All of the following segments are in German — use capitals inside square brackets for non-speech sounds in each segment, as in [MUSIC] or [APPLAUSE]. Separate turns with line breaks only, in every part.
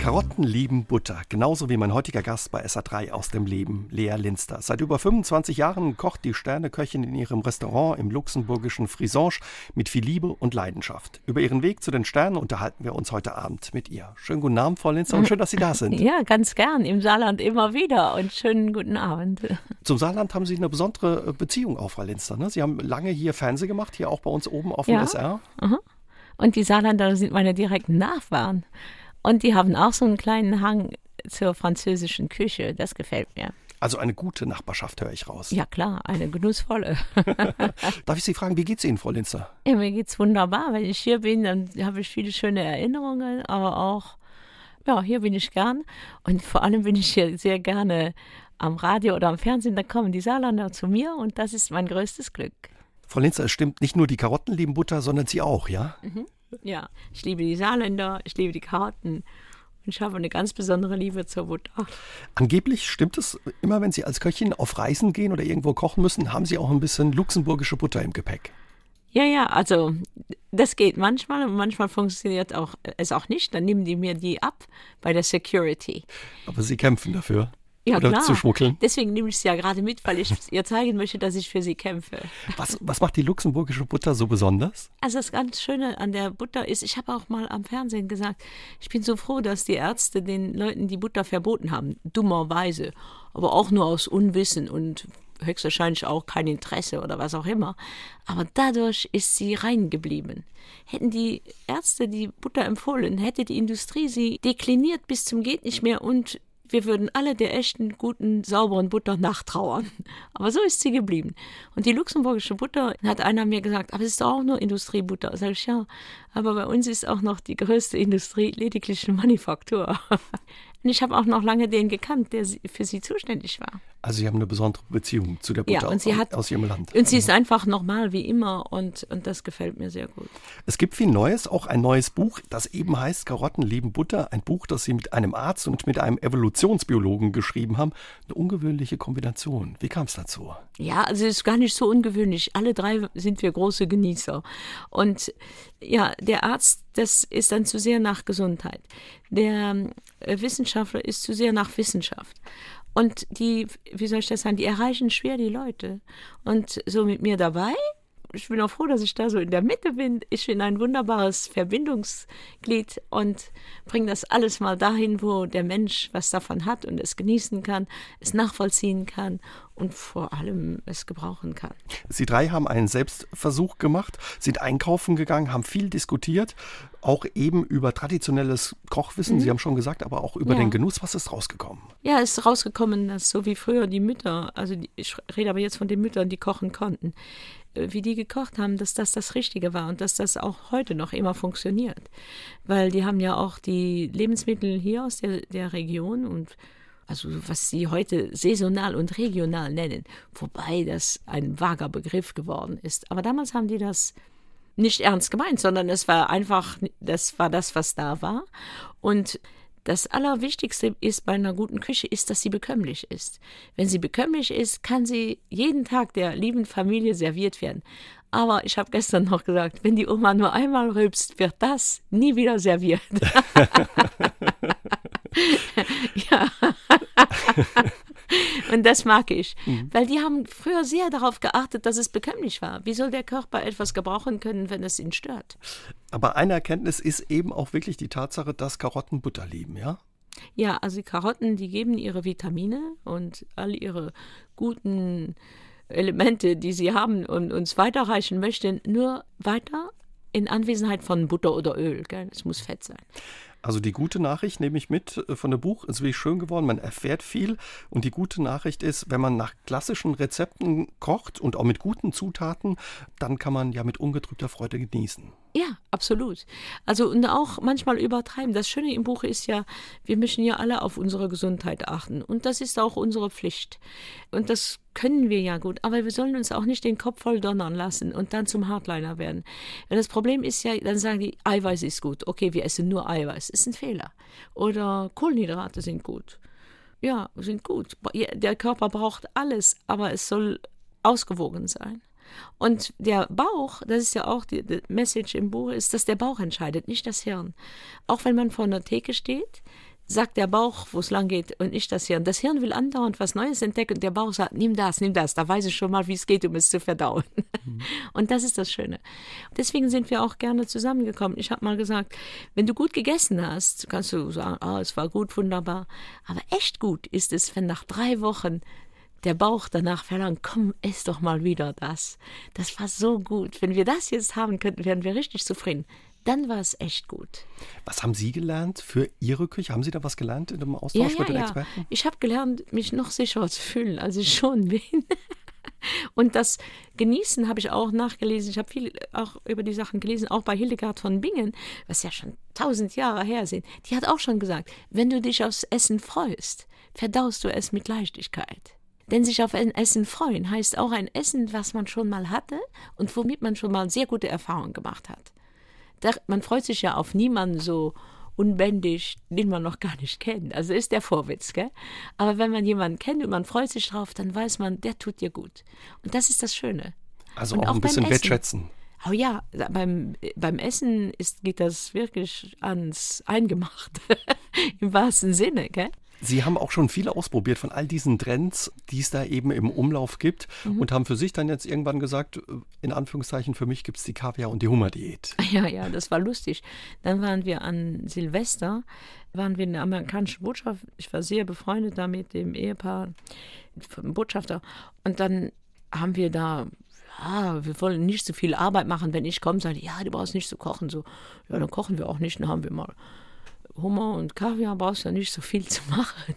Karotten lieben Butter, genauso wie mein heutiger Gast bei SA3 aus dem Leben, Lea Linster. Seit über 25 Jahren kocht die Sterneköchin in ihrem Restaurant im luxemburgischen Frisange mit viel Liebe und Leidenschaft. Über ihren Weg zu den Sternen unterhalten wir uns heute Abend mit ihr. Schönen guten Abend, Frau Linster, und schön, dass Sie da [LAUGHS] sind.
Ja, ganz gern. Im Saarland immer wieder und schönen guten Abend. [LAUGHS]
Zum Saarland haben Sie eine besondere Beziehung auch, Frau Linster. Ne? Sie haben lange hier Fernsehen gemacht, hier auch bei uns oben auf dem
Ja.
SR.
Aha. Und die Saarländer sind meine direkten Nachbarn. Und die haben auch so einen kleinen Hang zur französischen Küche. Das gefällt mir.
Also eine gute Nachbarschaft, höre ich raus.
Ja klar, eine genussvolle. [LAUGHS]
Darf ich Sie fragen, wie geht's Ihnen, Frau Linster?
Ja, mir geht's wunderbar. Wenn ich hier bin, dann habe ich viele schöne Erinnerungen, aber auch, ja, hier bin ich gern. Und vor allem bin ich hier sehr gerne am Radio oder am Fernsehen. Da kommen die Saarländer zu mir und das ist mein größtes Glück.
Frau Linster, es stimmt, nicht nur die Karotten lieben Butter, sondern Sie auch, ja?
Ja, ich liebe die Saarländer, ich liebe die Karten und ich habe eine ganz besondere Liebe zur Butter.
Angeblich stimmt es, immer wenn Sie als Köchin auf Reisen gehen oder irgendwo kochen müssen, haben Sie auch ein bisschen luxemburgische Butter im Gepäck.
Ja, ja, also das geht manchmal und manchmal funktioniert auch, es auch nicht. Dann nehmen die mir die ab bei der Security.
Aber Sie kämpfen dafür.
Ja,
oder
klar.
zu schmuggeln.
Deswegen nehme ich sie ja gerade mit, weil ich ihr zeigen möchte, dass ich für sie kämpfe.
Was, was macht die luxemburgische Butter so besonders?
Also das ganz Schöne an der Butter ist, ich habe auch mal am Fernsehen gesagt, ich bin so froh, dass die Ärzte den Leuten die Butter verboten haben, dummerweise, aber auch nur aus Unwissen und höchstwahrscheinlich auch kein Interesse oder was auch immer. Aber dadurch ist sie rein geblieben. Hätten die Ärzte die Butter empfohlen, hätte die Industrie sie dekliniert bis zum geht nicht mehr und wir würden alle der echten, guten, sauberen Butter nachtrauern. Aber so ist sie geblieben. Und die luxemburgische Butter, hat einer mir gesagt, aber es ist doch auch nur Industriebutter. Sag ich, ja, aber bei uns ist auch noch die größte Industrie lediglich eine Manufaktur. [LAUGHS] Und ich habe auch noch lange den gekannt, der für sie zuständig war.
Also Sie haben eine besondere Beziehung zu der Butter
Ja, und sie
aus,
hat-
aus Ihrem Land.
Und sie ist einfach normal wie immer und, und das gefällt mir sehr gut.
Es gibt viel Neues, auch ein neues Buch, das eben heißt Karotten lieben Butter. Ein Buch, das Sie mit einem Arzt und mit einem Evolutionsbiologen geschrieben haben. Eine ungewöhnliche Kombination. Wie kam es dazu?
Ja, also es ist gar nicht so ungewöhnlich. Alle drei sind wir große Genießer. Und ja, der Arzt, das ist dann zu sehr nach Gesundheit. Der äh, Wissenschaftler ist zu sehr nach Wissenschaft. Und die, wie soll ich das sagen, die erreichen schwer die Leute. Und so mit mir dabei, ich bin auch froh, dass ich da so in der Mitte bin. Ich bin ein wunderbares Verbindungsglied und bringe das alles mal dahin, wo der Mensch was davon hat und es genießen kann, es nachvollziehen kann und vor allem es gebrauchen kann.
Sie drei haben einen Selbstversuch gemacht, sind einkaufen gegangen, haben viel diskutiert, auch eben über traditionelles Kochwissen, Sie haben schon gesagt, aber auch über
Mhm. Ja.
den Genuss. Was ist rausgekommen?
Ja, es ist rausgekommen, dass so wie früher die Mütter, also die, ich rede aber jetzt von den Müttern, die kochen konnten, wie die gekocht haben, dass das das Richtige war und dass das auch heute noch immer funktioniert. Weil die haben ja auch die Lebensmittel hier aus der, der Region und also was sie heute saisonal und regional nennen, wobei das ein vager Begriff geworden ist. Aber damals haben die das nicht ernst gemeint, sondern es war einfach, das war das, was da war. Und das Allerwichtigste ist bei einer guten Küche ist, dass sie bekömmlich ist. Wenn sie bekömmlich ist, kann sie jeden Tag der lieben Familie serviert werden. Aber ich habe gestern noch gesagt, wenn die Oma nur einmal rülpst, wird das nie wieder serviert. [LAUGHS] [LAUGHS] ja. [LAUGHS] [LAUGHS] Und das mag ich, weil die haben früher sehr darauf geachtet, dass es bekömmlich war. Wie soll der Körper etwas gebrauchen können, wenn es ihn stört?
Aber eine Erkenntnis ist eben auch wirklich die Tatsache, dass Karotten Butter lieben, ja?
Ja, also die Karotten, die geben ihre Vitamine und all ihre guten Elemente, die sie haben und uns weiterreichen möchten, nur weiter in Anwesenheit von Butter oder Öl. Gell? Es muss Fett sein.
Also die gute Nachricht nehme ich mit äh, von dem Buch. Es ist wirklich schön geworden, man erfährt viel. Und die gute Nachricht ist, wenn man nach klassischen Rezepten kocht und auch mit guten Zutaten, dann kann man ja mit ungetrübter Freude genießen.
Ja, absolut. Also und auch manchmal übertreiben. Das Schöne im Buch ist ja, wir müssen ja alle auf unsere Gesundheit achten. Und das ist auch unsere Pflicht. Und das können wir ja gut. Aber wir sollen uns auch nicht den Kopf voll donnern lassen und dann zum Hardliner werden. Weil das Problem ist ja, dann sagen die, Eiweiß ist gut. Okay, wir essen nur Eiweiß. Ist ein Fehler. Oder Kohlenhydrate sind gut. Ja, sind gut. Der Körper braucht alles, aber es soll ausgewogen sein. Und der Bauch, das ist ja auch die, die Message im Buch, ist, dass der Bauch entscheidet, nicht das Hirn. Auch wenn man vor einer Theke steht, sagt der Bauch, wo es lang geht und nicht das Hirn. Das Hirn will andauernd was Neues entdecken und der Bauch sagt, nimm das, nimm das. Da weiß ich schon mal, wie es geht, um es zu verdauen. Mhm. [LAUGHS] Und das ist das Schöne. Deswegen sind wir auch gerne zusammengekommen. Ich habe mal gesagt, wenn du gut gegessen hast, kannst du sagen, oh, es war gut, wunderbar. Aber echt gut ist es, wenn nach drei Wochen der Bauch danach verlangt, komm, ess doch mal wieder das. Das war so gut. Wenn wir das jetzt haben könnten, wären wir richtig zufrieden dann war es echt gut.
Was haben Sie gelernt für Ihre Küche? Haben Sie da was gelernt in dem Austausch
ja,
mit den
ja.
Experten?
Ich habe gelernt, mich noch sicherer zu fühlen, als ich schon bin. [LAUGHS] Und das Genießen habe ich auch nachgelesen. Ich habe viel auch über die Sachen gelesen, auch bei Hildegard von Bingen, was ja schon tausend Jahre her sind. Die hat auch schon gesagt, wenn du dich aufs Essen freust, verdaust du es mit Leichtigkeit. Denn sich auf ein Essen freuen heißt auch ein Essen, was man schon mal hatte und womit man schon mal sehr gute Erfahrungen gemacht hat da, man freut sich ja auf niemanden so unbändig, den man noch gar nicht kennt. Also ist der Vorwitz, gell? Aber wenn man jemanden kennt und man freut sich drauf, dann weiß man, der tut dir gut. Und das ist das Schöne.
Also und auch, ein bisschen wertschätzen.
Oh ja, beim, beim Essen ist, geht das wirklich ans Eingemachte, [LAUGHS] im wahrsten Sinne, gell?
Sie haben auch schon viel ausprobiert von all diesen Trends, die es da eben im Umlauf gibt mhm. und haben für sich dann jetzt irgendwann gesagt, äh, in Anführungszeichen, für mich gibt es die Kaviar- und die Hummerdiät. [LAUGHS]
Ja, ja, das war lustig. Dann waren wir an Silvester, waren wir in der amerikanischen Botschaft. Ich war sehr befreundet da mit dem Ehepaar, dem Botschafter. Und dann haben wir da ja, wir wollen nicht so viel Arbeit machen. Wenn ich komme, sage ich, ja, du brauchst nicht zu kochen. So, ja, dann kochen wir auch nicht. Dann haben wir mal Hummer und Kaviar brauchst du ja nicht so viel zu machen.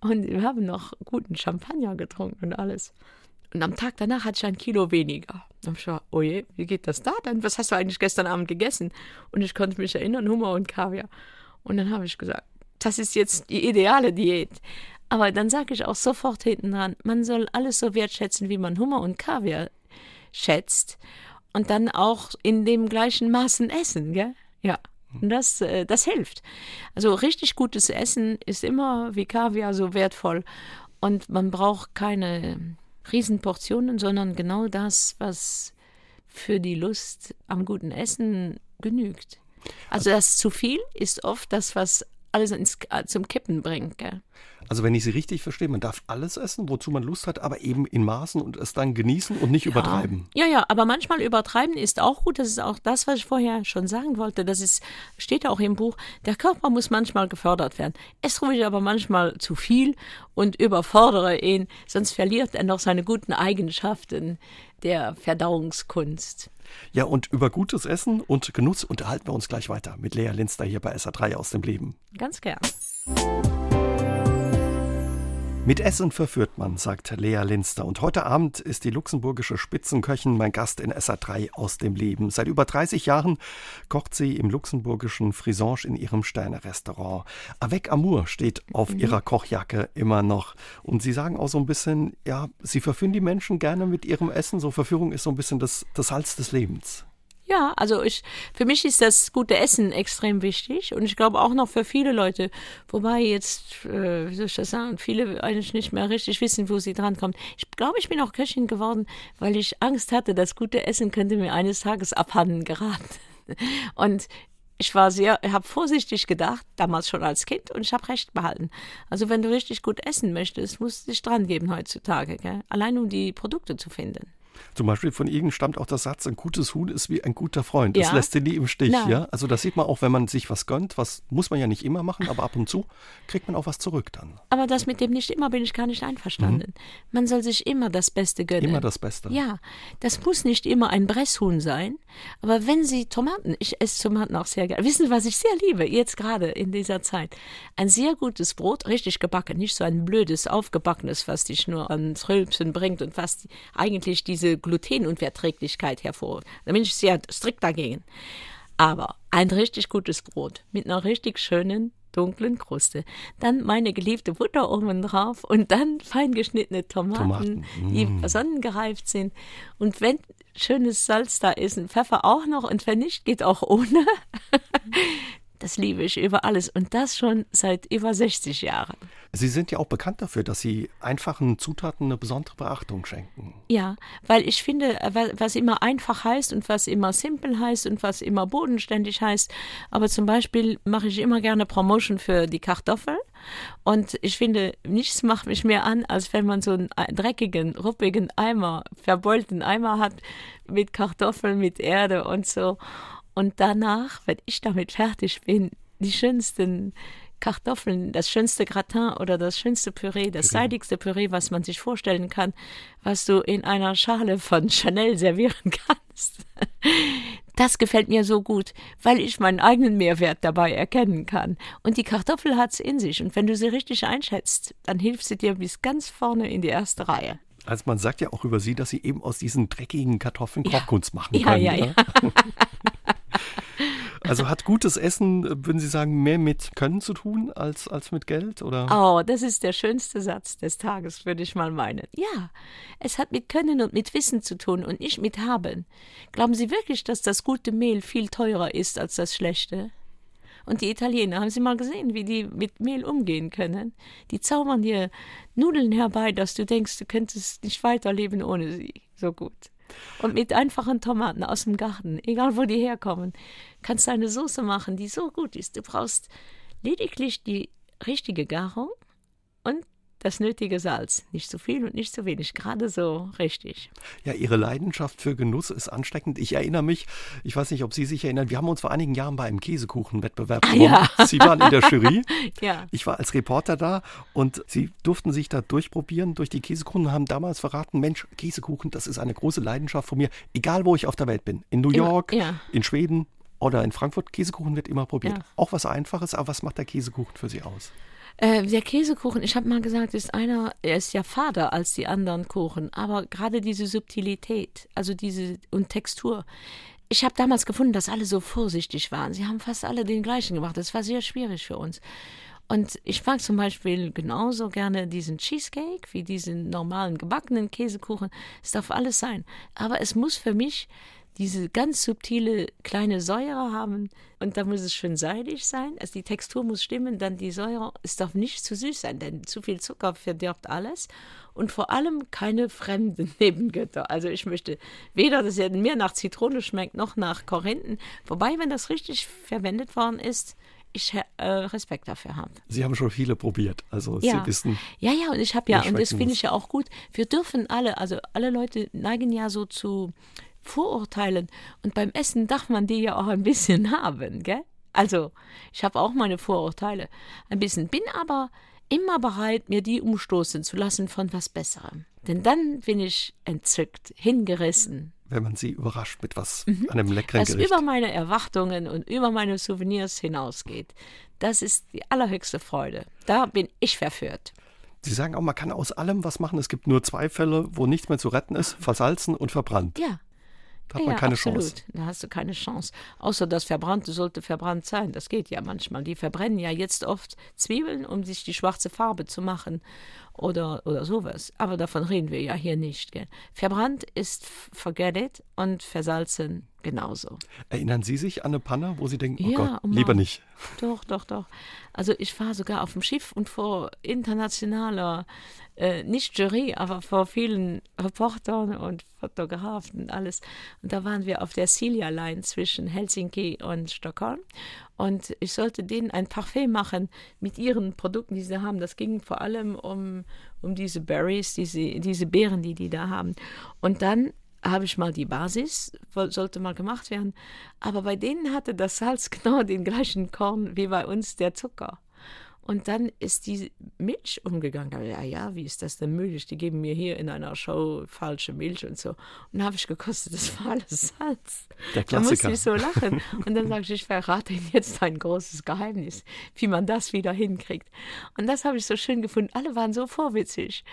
Und wir haben noch guten Champagner getrunken und alles. Und am Tag danach hatte ich ein Kilo weniger. Dann habe ich gesagt, oh je, wie geht das da denn? Was hast du eigentlich gestern Abend gegessen? Und ich konnte mich erinnern, Hummer und Kaviar. Und dann habe ich gesagt, das ist jetzt die ideale Diät. Aber dann sage ich auch sofort hinten dran, man soll alles so wertschätzen, wie man Hummer und Kaviar schätzt. Und dann auch in dem gleichen Maßen essen, gell? Ja. Und das, äh, das hilft. Also richtig gutes Essen ist immer wie Kaviar so wertvoll. Und man braucht keine Riesenportionen, sondern genau das, was für die Lust am guten Essen genügt. Also das zu viel ist oft das, was alles ins, zum Kippen bringt. Gell?
Also wenn ich Sie richtig verstehe, man darf alles essen, wozu man Lust hat, aber eben in Maßen und es dann genießen und nicht
ja.
übertreiben.
Ja, ja, aber manchmal übertreiben ist auch gut. Das ist auch das, was ich vorher schon sagen wollte. Das ist, steht auch im Buch. Der Körper muss manchmal gefördert werden. Es ruhig aber manchmal zu viel und überfordere ihn, sonst verliert er noch seine guten Eigenschaften der Verdauungskunst.
Ja, und über gutes Essen und Genuss unterhalten wir uns gleich weiter mit Lea Linster hier bei SA3 aus dem Leben.
Ganz gern.
Mit Essen verführt man, sagt Lea Linster. Und heute Abend ist die luxemburgische Spitzenköchin mein Gast in SA3 aus dem Leben. Seit über 30 Jahren kocht sie im luxemburgischen Frisange in ihrem Sterne-Restaurant. Avec Amour steht auf mhm. ihrer Kochjacke immer noch. Und sie sagen auch so ein bisschen, ja, sie verführen die Menschen gerne mit ihrem Essen. So Verführung ist so ein bisschen das, das Salz des Lebens.
Ja, also ich, für mich ist das gute Essen extrem wichtig und ich glaube auch noch für viele Leute, wobei jetzt, äh, wie soll ich das sagen, viele eigentlich nicht mehr richtig wissen, wo sie drankommt. Ich glaube, ich bin auch Köchin geworden, weil ich Angst hatte, das gute Essen könnte mir eines Tages abhanden geraten. [LAUGHS] Und ich war sehr, habe vorsichtig gedacht, damals schon als Kind, und ich habe recht behalten. Also wenn du richtig gut essen möchtest, musst du dich dran geben heutzutage, gell? allein um die Produkte zu finden.
Zum Beispiel von Ihnen stammt auch der Satz, ein gutes Huhn ist wie ein guter Freund. Das ja. lässt Sie nie im Stich. Ja? Also das sieht man auch, wenn man sich was gönnt. Was muss man ja nicht immer machen, aber ab und zu kriegt man auch was zurück dann.
Aber das mit dem nicht immer bin ich gar nicht einverstanden. Mhm. Man soll sich immer das Beste gönnen.
Immer das Beste.
Ja, das muss nicht immer ein Bresshuhn sein. Aber wenn Sie Tomaten, ich esse Tomaten auch sehr gerne. Wissen Sie, was ich sehr liebe, jetzt gerade in dieser Zeit? Ein sehr gutes Brot, richtig gebacken, nicht so ein blödes, aufgebackenes, was dich nur an Rülpsen bringt und was eigentlich diese diese Glutenunverträglichkeit hervor. Da bin ich sehr strikt dagegen. Aber ein richtig gutes Brot mit einer richtig schönen dunklen Kruste. Dann meine geliebte Butter oben drauf und dann fein geschnittene Tomaten, Tomaten. Mm. die sonnengereift sind. Und wenn schönes Salz da ist, ein Pfeffer auch noch und wenn nicht, geht auch ohne. [LAUGHS] Das liebe ich über alles und das schon seit über 60 Jahren.
Sie sind ja auch bekannt dafür, dass Sie einfachen Zutaten eine besondere Beachtung schenken.
Ja, weil ich finde, was immer einfach heißt und was immer simpel heißt und was immer bodenständig heißt. Aber zum Beispiel mache ich immer gerne Promotion für die Kartoffel. Und ich finde, nichts macht mich mehr an, als wenn man so einen dreckigen, ruppigen Eimer, verbeulten Eimer hat mit Kartoffeln, mit Erde und so. Und danach, wenn ich damit fertig bin, die schönsten Kartoffeln, das schönste Gratin oder das schönste Püree, das Püree. seidigste Püree, was man sich vorstellen kann, was du in einer Schale von Chanel servieren [LAUGHS] kannst. Das gefällt mir so gut, weil ich meinen eigenen Mehrwert dabei erkennen kann. Und die Kartoffel hat's in sich. Und wenn du sie richtig einschätzt, dann hilft sie dir bis ganz vorne in die erste Reihe.
Also man sagt ja auch über sie, dass sie eben aus diesen dreckigen Kartoffeln ja. Kochkunst machen können.
Ja, ja, ja. [LAUGHS]
Also hat gutes Essen, würden Sie sagen, mehr mit Können zu tun als, als mit Geld? Oder?
Oh, das ist der schönste Satz des Tages, würde ich mal meinen. Ja, es hat mit Können und mit Wissen zu tun und nicht mit Haben. Glauben Sie wirklich, dass das gute Mehl viel teurer ist als das schlechte? Und die Italiener, haben Sie mal gesehen, wie die mit Mehl umgehen können? Die zaubern dir Nudeln herbei, dass du denkst, du könntest nicht weiterleben ohne sie. So gut. Und mit einfachen Tomaten aus dem Garten, egal wo die herkommen, kannst du eine Soße machen, die so gut ist. Du brauchst lediglich die richtige Garung und das nötige Salz. Nicht zu viel und nicht zu wenig, gerade so richtig.
Ja, Ihre Leidenschaft für Genuss ist ansteckend. Ich erinnere mich, ich weiß nicht, ob Sie sich erinnern, wir haben uns vor einigen Jahren bei einem Käsekuchenwettbewerb
ah, ja.
Sie waren in der Jury. [LAUGHS]
ja.
Ich war als Reporter da und Sie durften sich da durchprobieren durch die Käsekuchen und haben damals verraten, Mensch, Käsekuchen, das ist eine große Leidenschaft von mir, egal wo ich auf der Welt bin. In New York,
ja.
in Schweden oder in Frankfurt. Käsekuchen wird immer probiert. Ja. Auch was Einfaches, aber was macht der Käsekuchen für Sie aus?
Äh, der Käsekuchen, ich habe mal gesagt, ist einer, er ist ja fader als die anderen Kuchen, aber gerade diese Subtilität, also diese und Textur. Ich habe damals gefunden, dass alle so vorsichtig waren. Sie haben fast alle den gleichen gemacht. Das war sehr schwierig für uns. Und ich mag zum Beispiel genauso gerne diesen Cheesecake wie diesen normalen gebackenen Käsekuchen. Es darf alles sein. Aber es muss für mich diese ganz subtile kleine Säure haben und da muss es schön seidig sein. Also die Textur muss stimmen, dann die Säure. Es darf nicht zu süß sein, denn zu viel Zucker verdirbt alles und vor allem keine fremden [LAUGHS] Nebengötter. Also ich möchte weder, dass er mir nach Zitrone schmeckt, noch nach Korinthen. Wobei, wenn das richtig verwendet worden ist, ich äh, Respekt dafür habe.
Sie haben schon viele probiert, also ja. Sie wissen.
Ja, ja, und ich habe ja, und das finde ich ja auch gut. Wir dürfen alle, also alle Leute neigen ja so zu Vorurteilen. Und beim Essen darf man die ja auch ein bisschen [LAUGHS] haben, gell? Also, ich habe auch meine Vorurteile. Ein bisschen, bin aber immer bereit, mir die umstoßen zu lassen von was Besserem. Denn dann bin ich entzückt, hingerissen.
Wenn man sie überrascht mit was, mhm. einem leckeren
Was
Gericht.
über meine Erwartungen und über meine Souvenirs hinausgeht. Das ist die allerhöchste Freude. Da bin ich verführt.
Sie sagen auch, man kann aus allem was machen. Es gibt nur zwei Fälle, wo nichts mehr zu retten ist: versalzen und verbrannt.
Ja.
Da hat man keine
absolut.
Chance.
Da hast du keine Chance. Außer das Verbrannte sollte verbrannt sein. Das geht ja manchmal. Die verbrennen ja jetzt oft Zwiebeln, um sich die schwarze Farbe zu machen oder, oder sowas. Aber davon reden wir ja hier nicht. Gell? Verbrannt ist forget it und versalzen genauso.
Erinnern Sie sich an eine Panne, wo Sie denken, oh
ja,
Gott,
oh
lieber nicht?
Doch, doch, doch. Also ich war sogar auf dem Schiff und vor internationaler, äh, nicht Jury, aber vor vielen Reportern und Fotografen und alles. Und da waren wir auf der Celia Line zwischen Helsinki und Stockholm. Und ich sollte denen ein Parfait machen mit ihren Produkten, die sie haben. Das ging vor allem um, um diese Berries, diese, diese Beeren, die die da haben. Und dann habe ich mal die Basis, sollte mal gemacht werden. Aber bei denen hatte das Salz [LAUGHS] genau den gleichen Korn wie bei uns der Zucker. Und dann ist die Milch umgegangen. Ja, ja, wie ist das denn möglich? Die geben mir hier in einer Show falsche Milch und so. Und dann habe ich gekostet, das war alles Salz.
Der
Da musste ich so lachen. Und dann sage ich, ich verrate Ihnen jetzt ein großes Geheimnis, wie man das wieder hinkriegt. Und das habe ich so schön gefunden. Alle waren so vorwitzig.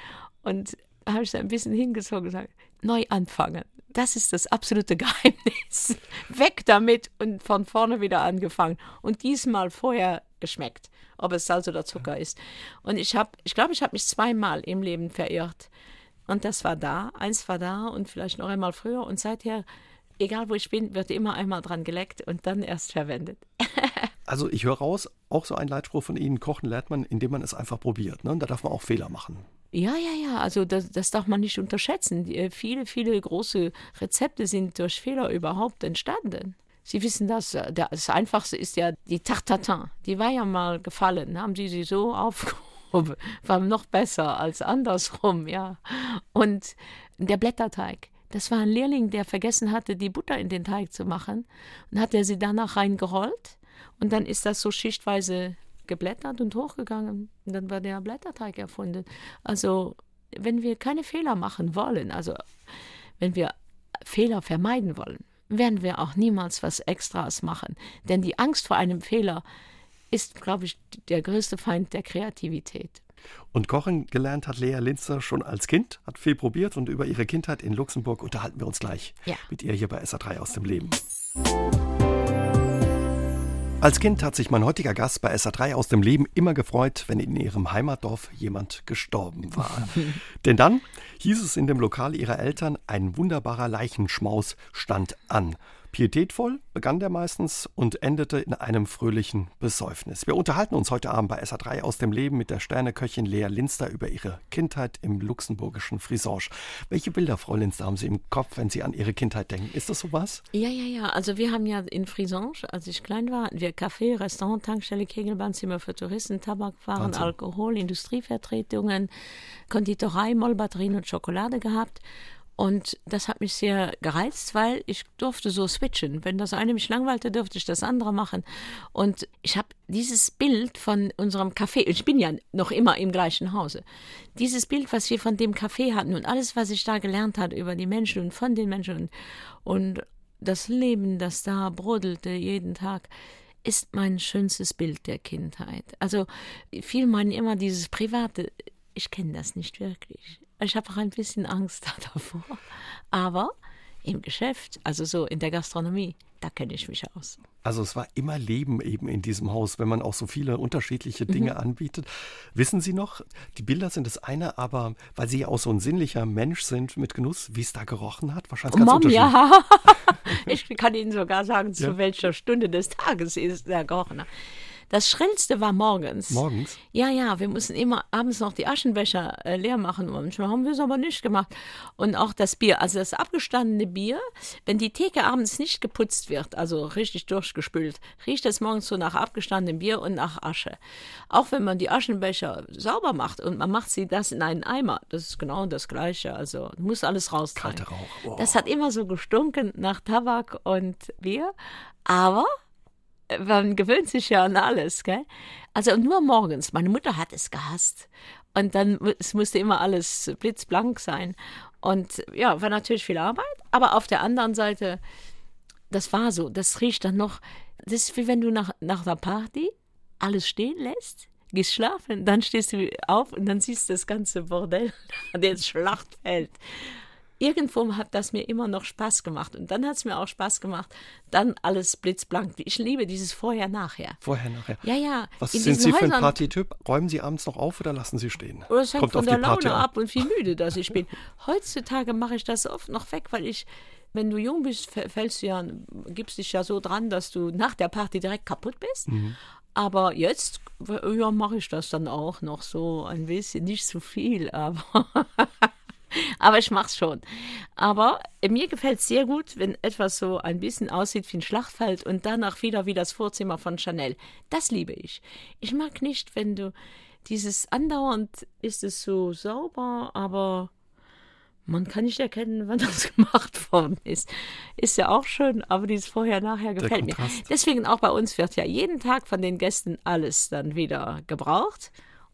Und da habe ich so ein bisschen hingezogen und gesagt, neu anfangen. Das ist das absolute [LAUGHS] Geheimnis. Weg damit und von vorne wieder angefangen. Und diesmal vorher geschmeckt ob es Salz oder Zucker ist. Und ich habe, ich glaube, ich habe mich zweimal im Leben verirrt. Und das war da, eins war da und vielleicht noch einmal früher. Und seither, egal wo ich bin, wird immer einmal dran geleckt und dann erst verwendet. [LAUGHS]
Also ich höre raus, auch so ein Leitspruch von Ihnen, kochen lernt man, indem man es einfach probiert. Ne? Und da darf man auch Fehler machen.
Ja, ja, ja, also das, das darf man nicht unterschätzen. Die, äh, viele, viele große Rezepte sind durch Fehler überhaupt entstanden. Sie wissen das, äh, das Einfachste ist ja die Tartatin. Die war ja mal gefallen, haben Sie sie so aufgehoben, [LAUGHS] war noch besser als andersrum, ja. Und der Blätterteig, das war ein Lehrling, der vergessen hatte, die Butter in den Teig zu machen. Und hat er sie danach reingerollt und dann ist das so schichtweise geblättert und hochgegangen. Und dann war der Blätterteig erfunden. Also, wenn wir keine Fehler machen wollen, also wenn wir Fehler vermeiden wollen, werden wir auch niemals was Extras machen. Denn die Angst vor einem Fehler ist, glaube ich, der größte Feind der Kreativität.
Und kochen gelernt hat Lea Linzer schon als Kind, hat viel probiert und über ihre Kindheit in Luxemburg unterhalten wir uns gleich ja. mit ihr hier bei SA3 aus dem Leben. Als Kind hat sich mein heutiger Gast bei SA3 aus dem Leben immer gefreut, wenn in ihrem Heimatdorf jemand gestorben war. [LAUGHS] Denn dann hieß es in dem Lokal ihrer Eltern, ein wunderbarer Leichenschmaus stand an. Pietätvoll begann der meistens und endete in einem fröhlichen Besäufnis. Wir unterhalten uns heute Abend bei SA3 aus dem Leben mit der Sterneköchin Lea Linster über ihre Kindheit im luxemburgischen Frisange. Welche Bilder, Frau Linster, haben Sie im Kopf, wenn Sie an Ihre Kindheit denken? Ist das sowas?
Ja, ja, ja. Also wir haben ja in Frisange, als ich klein war, wir Café, Restaurant, Tankstelle, Kegelbahnzimmer für Touristen, Tabakwaren, Alkohol, Industrievertretungen, Konditorei, Mollbatterien und Schokolade gehabt. Und das hat mich sehr gereizt, weil ich durfte so switchen. Wenn das eine mich langweilte, durfte ich das andere machen. Und ich habe dieses Bild von unserem Café, ich bin ja noch immer im gleichen Hause, dieses Bild, was wir von dem Café hatten und alles, was ich da gelernt habe über die Menschen und von den Menschen und, und das Leben, das da brodelte jeden Tag, ist mein schönstes Bild der Kindheit. Also viele meinen immer dieses Private, ich kenne das nicht wirklich. Ich habe auch ein bisschen Angst [LAUGHS] davor. Aber im Geschäft, also so in der Gastronomie, da kenne ich mich aus.
Also es war immer Leben eben in diesem Haus, wenn man auch so viele unterschiedliche Dinge mhm. anbietet. Wissen Sie noch, die Bilder sind das eine, aber weil Sie ja auch so ein sinnlicher Mensch sind mit Genuss, wie es da gerochen hat, wahrscheinlich ganz
Mom, ja. [LAUGHS] ich kann Ihnen sogar sagen, zu ja. welcher Stunde des Tages es da gerochen hat. Das Schrillste war morgens.
Morgens?
Ja, ja, wir mussten immer abends noch die Aschenbecher äh, leer machen. Manchmal haben wir es aber nicht gemacht. Und auch das Bier, also das abgestandene Bier, wenn die Theke abends nicht geputzt wird, also richtig durchgespült, riecht es morgens so nach abgestandenem Bier und nach Asche. Auch wenn man die Aschenbecher sauber macht und man macht sie das in einen Eimer, das ist genau das Gleiche. Also muss alles raus.
Kalte Rauch.
Oh. Das hat immer so gestunken nach Tabak und Bier. Aber man gewöhnt sich ja an alles, gell? Also nur morgens. Meine Mutter hat es gehasst. Und dann es musste immer alles blitzblank sein. Und ja, war natürlich viel Arbeit. Aber auf der anderen Seite, das war so. Das riecht dann noch. Das ist wie wenn du nach, nach der Party alles stehen lässt, gehst schlafen, dann stehst du auf und dann siehst du das ganze Bordell, [LAUGHS] das Schlachtfeld irgendwo hat das mir immer noch Spaß gemacht. Und dann hat es mir auch Spaß gemacht, dann alles blitzblank. Ich liebe dieses Vorher-Nachher.
Vorher-Nachher.
Ja, ja.
Was sind Sie für ein Partytyp? Räumen Sie abends noch auf oder lassen Sie stehen?
Oder es hängt Kommt von der Laune ab und wie [LAUGHS] müde dass ich bin. Heutzutage mache ich das oft noch weg, weil ich wenn du jung bist, fällst du ja, gibst dich ja so dran, dass du nach der Party direkt kaputt bist. Mhm. Aber jetzt ja, mache ich das dann auch noch so ein bisschen, nicht zu viel, aber [LAUGHS] [LAUGHS] Aber ich mache es schon. Aber mir gefällt es sehr gut, wenn etwas so ein bisschen aussieht wie ein Schlachtfeld und danach wieder wie das Vorzimmer von Chanel. Das liebe ich. Ich mag nicht, wenn du dieses andauernd ist es so sauber, aber man kann nicht erkennen, wann [LAUGHS] das gemacht worden ist. Ist ja auch schön, aber dieses Vorher-Nachher gefällt mir. Deswegen auch bei uns wird ja jeden Tag von den Gästen alles dann wieder gebraucht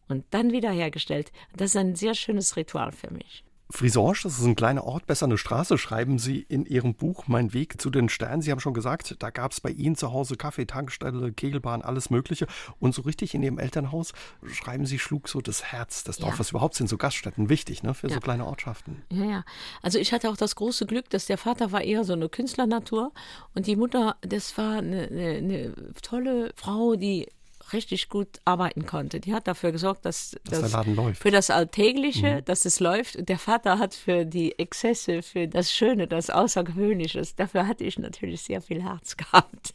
und dann wieder hergestellt. Das ist ein sehr schönes Ritual für mich.
Frisange, das ist ein kleiner Ort, besser eine Straße, schreiben Sie in Ihrem Buch Mein Weg zu den Sternen. Sie haben schon gesagt, da gab es bei Ihnen zu Hause Kaffee, Tankstelle, Kegelbahn, alles Mögliche. Und so richtig in Ihrem Elternhaus, schreiben Sie, schlug so das Herz des Dorfes. Ja. Überhaupt sind so Gaststätten wichtig ne, für ja. so kleine Ortschaften.
Ja, ja. Also ich hatte auch das große Glück, dass der Vater war eher so eine Künstlernatur und die Mutter, das war eine, eine, eine tolle Frau, die richtig gut arbeiten konnte. Die hat dafür gesorgt, dass,
dass das läuft.
für das Alltägliche, mhm. dass es läuft. Und der Vater hat für die Exzesse, für das Schöne, das Außergewöhnliche, dafür hatte ich natürlich sehr viel Herz [LAUGHS] gehabt.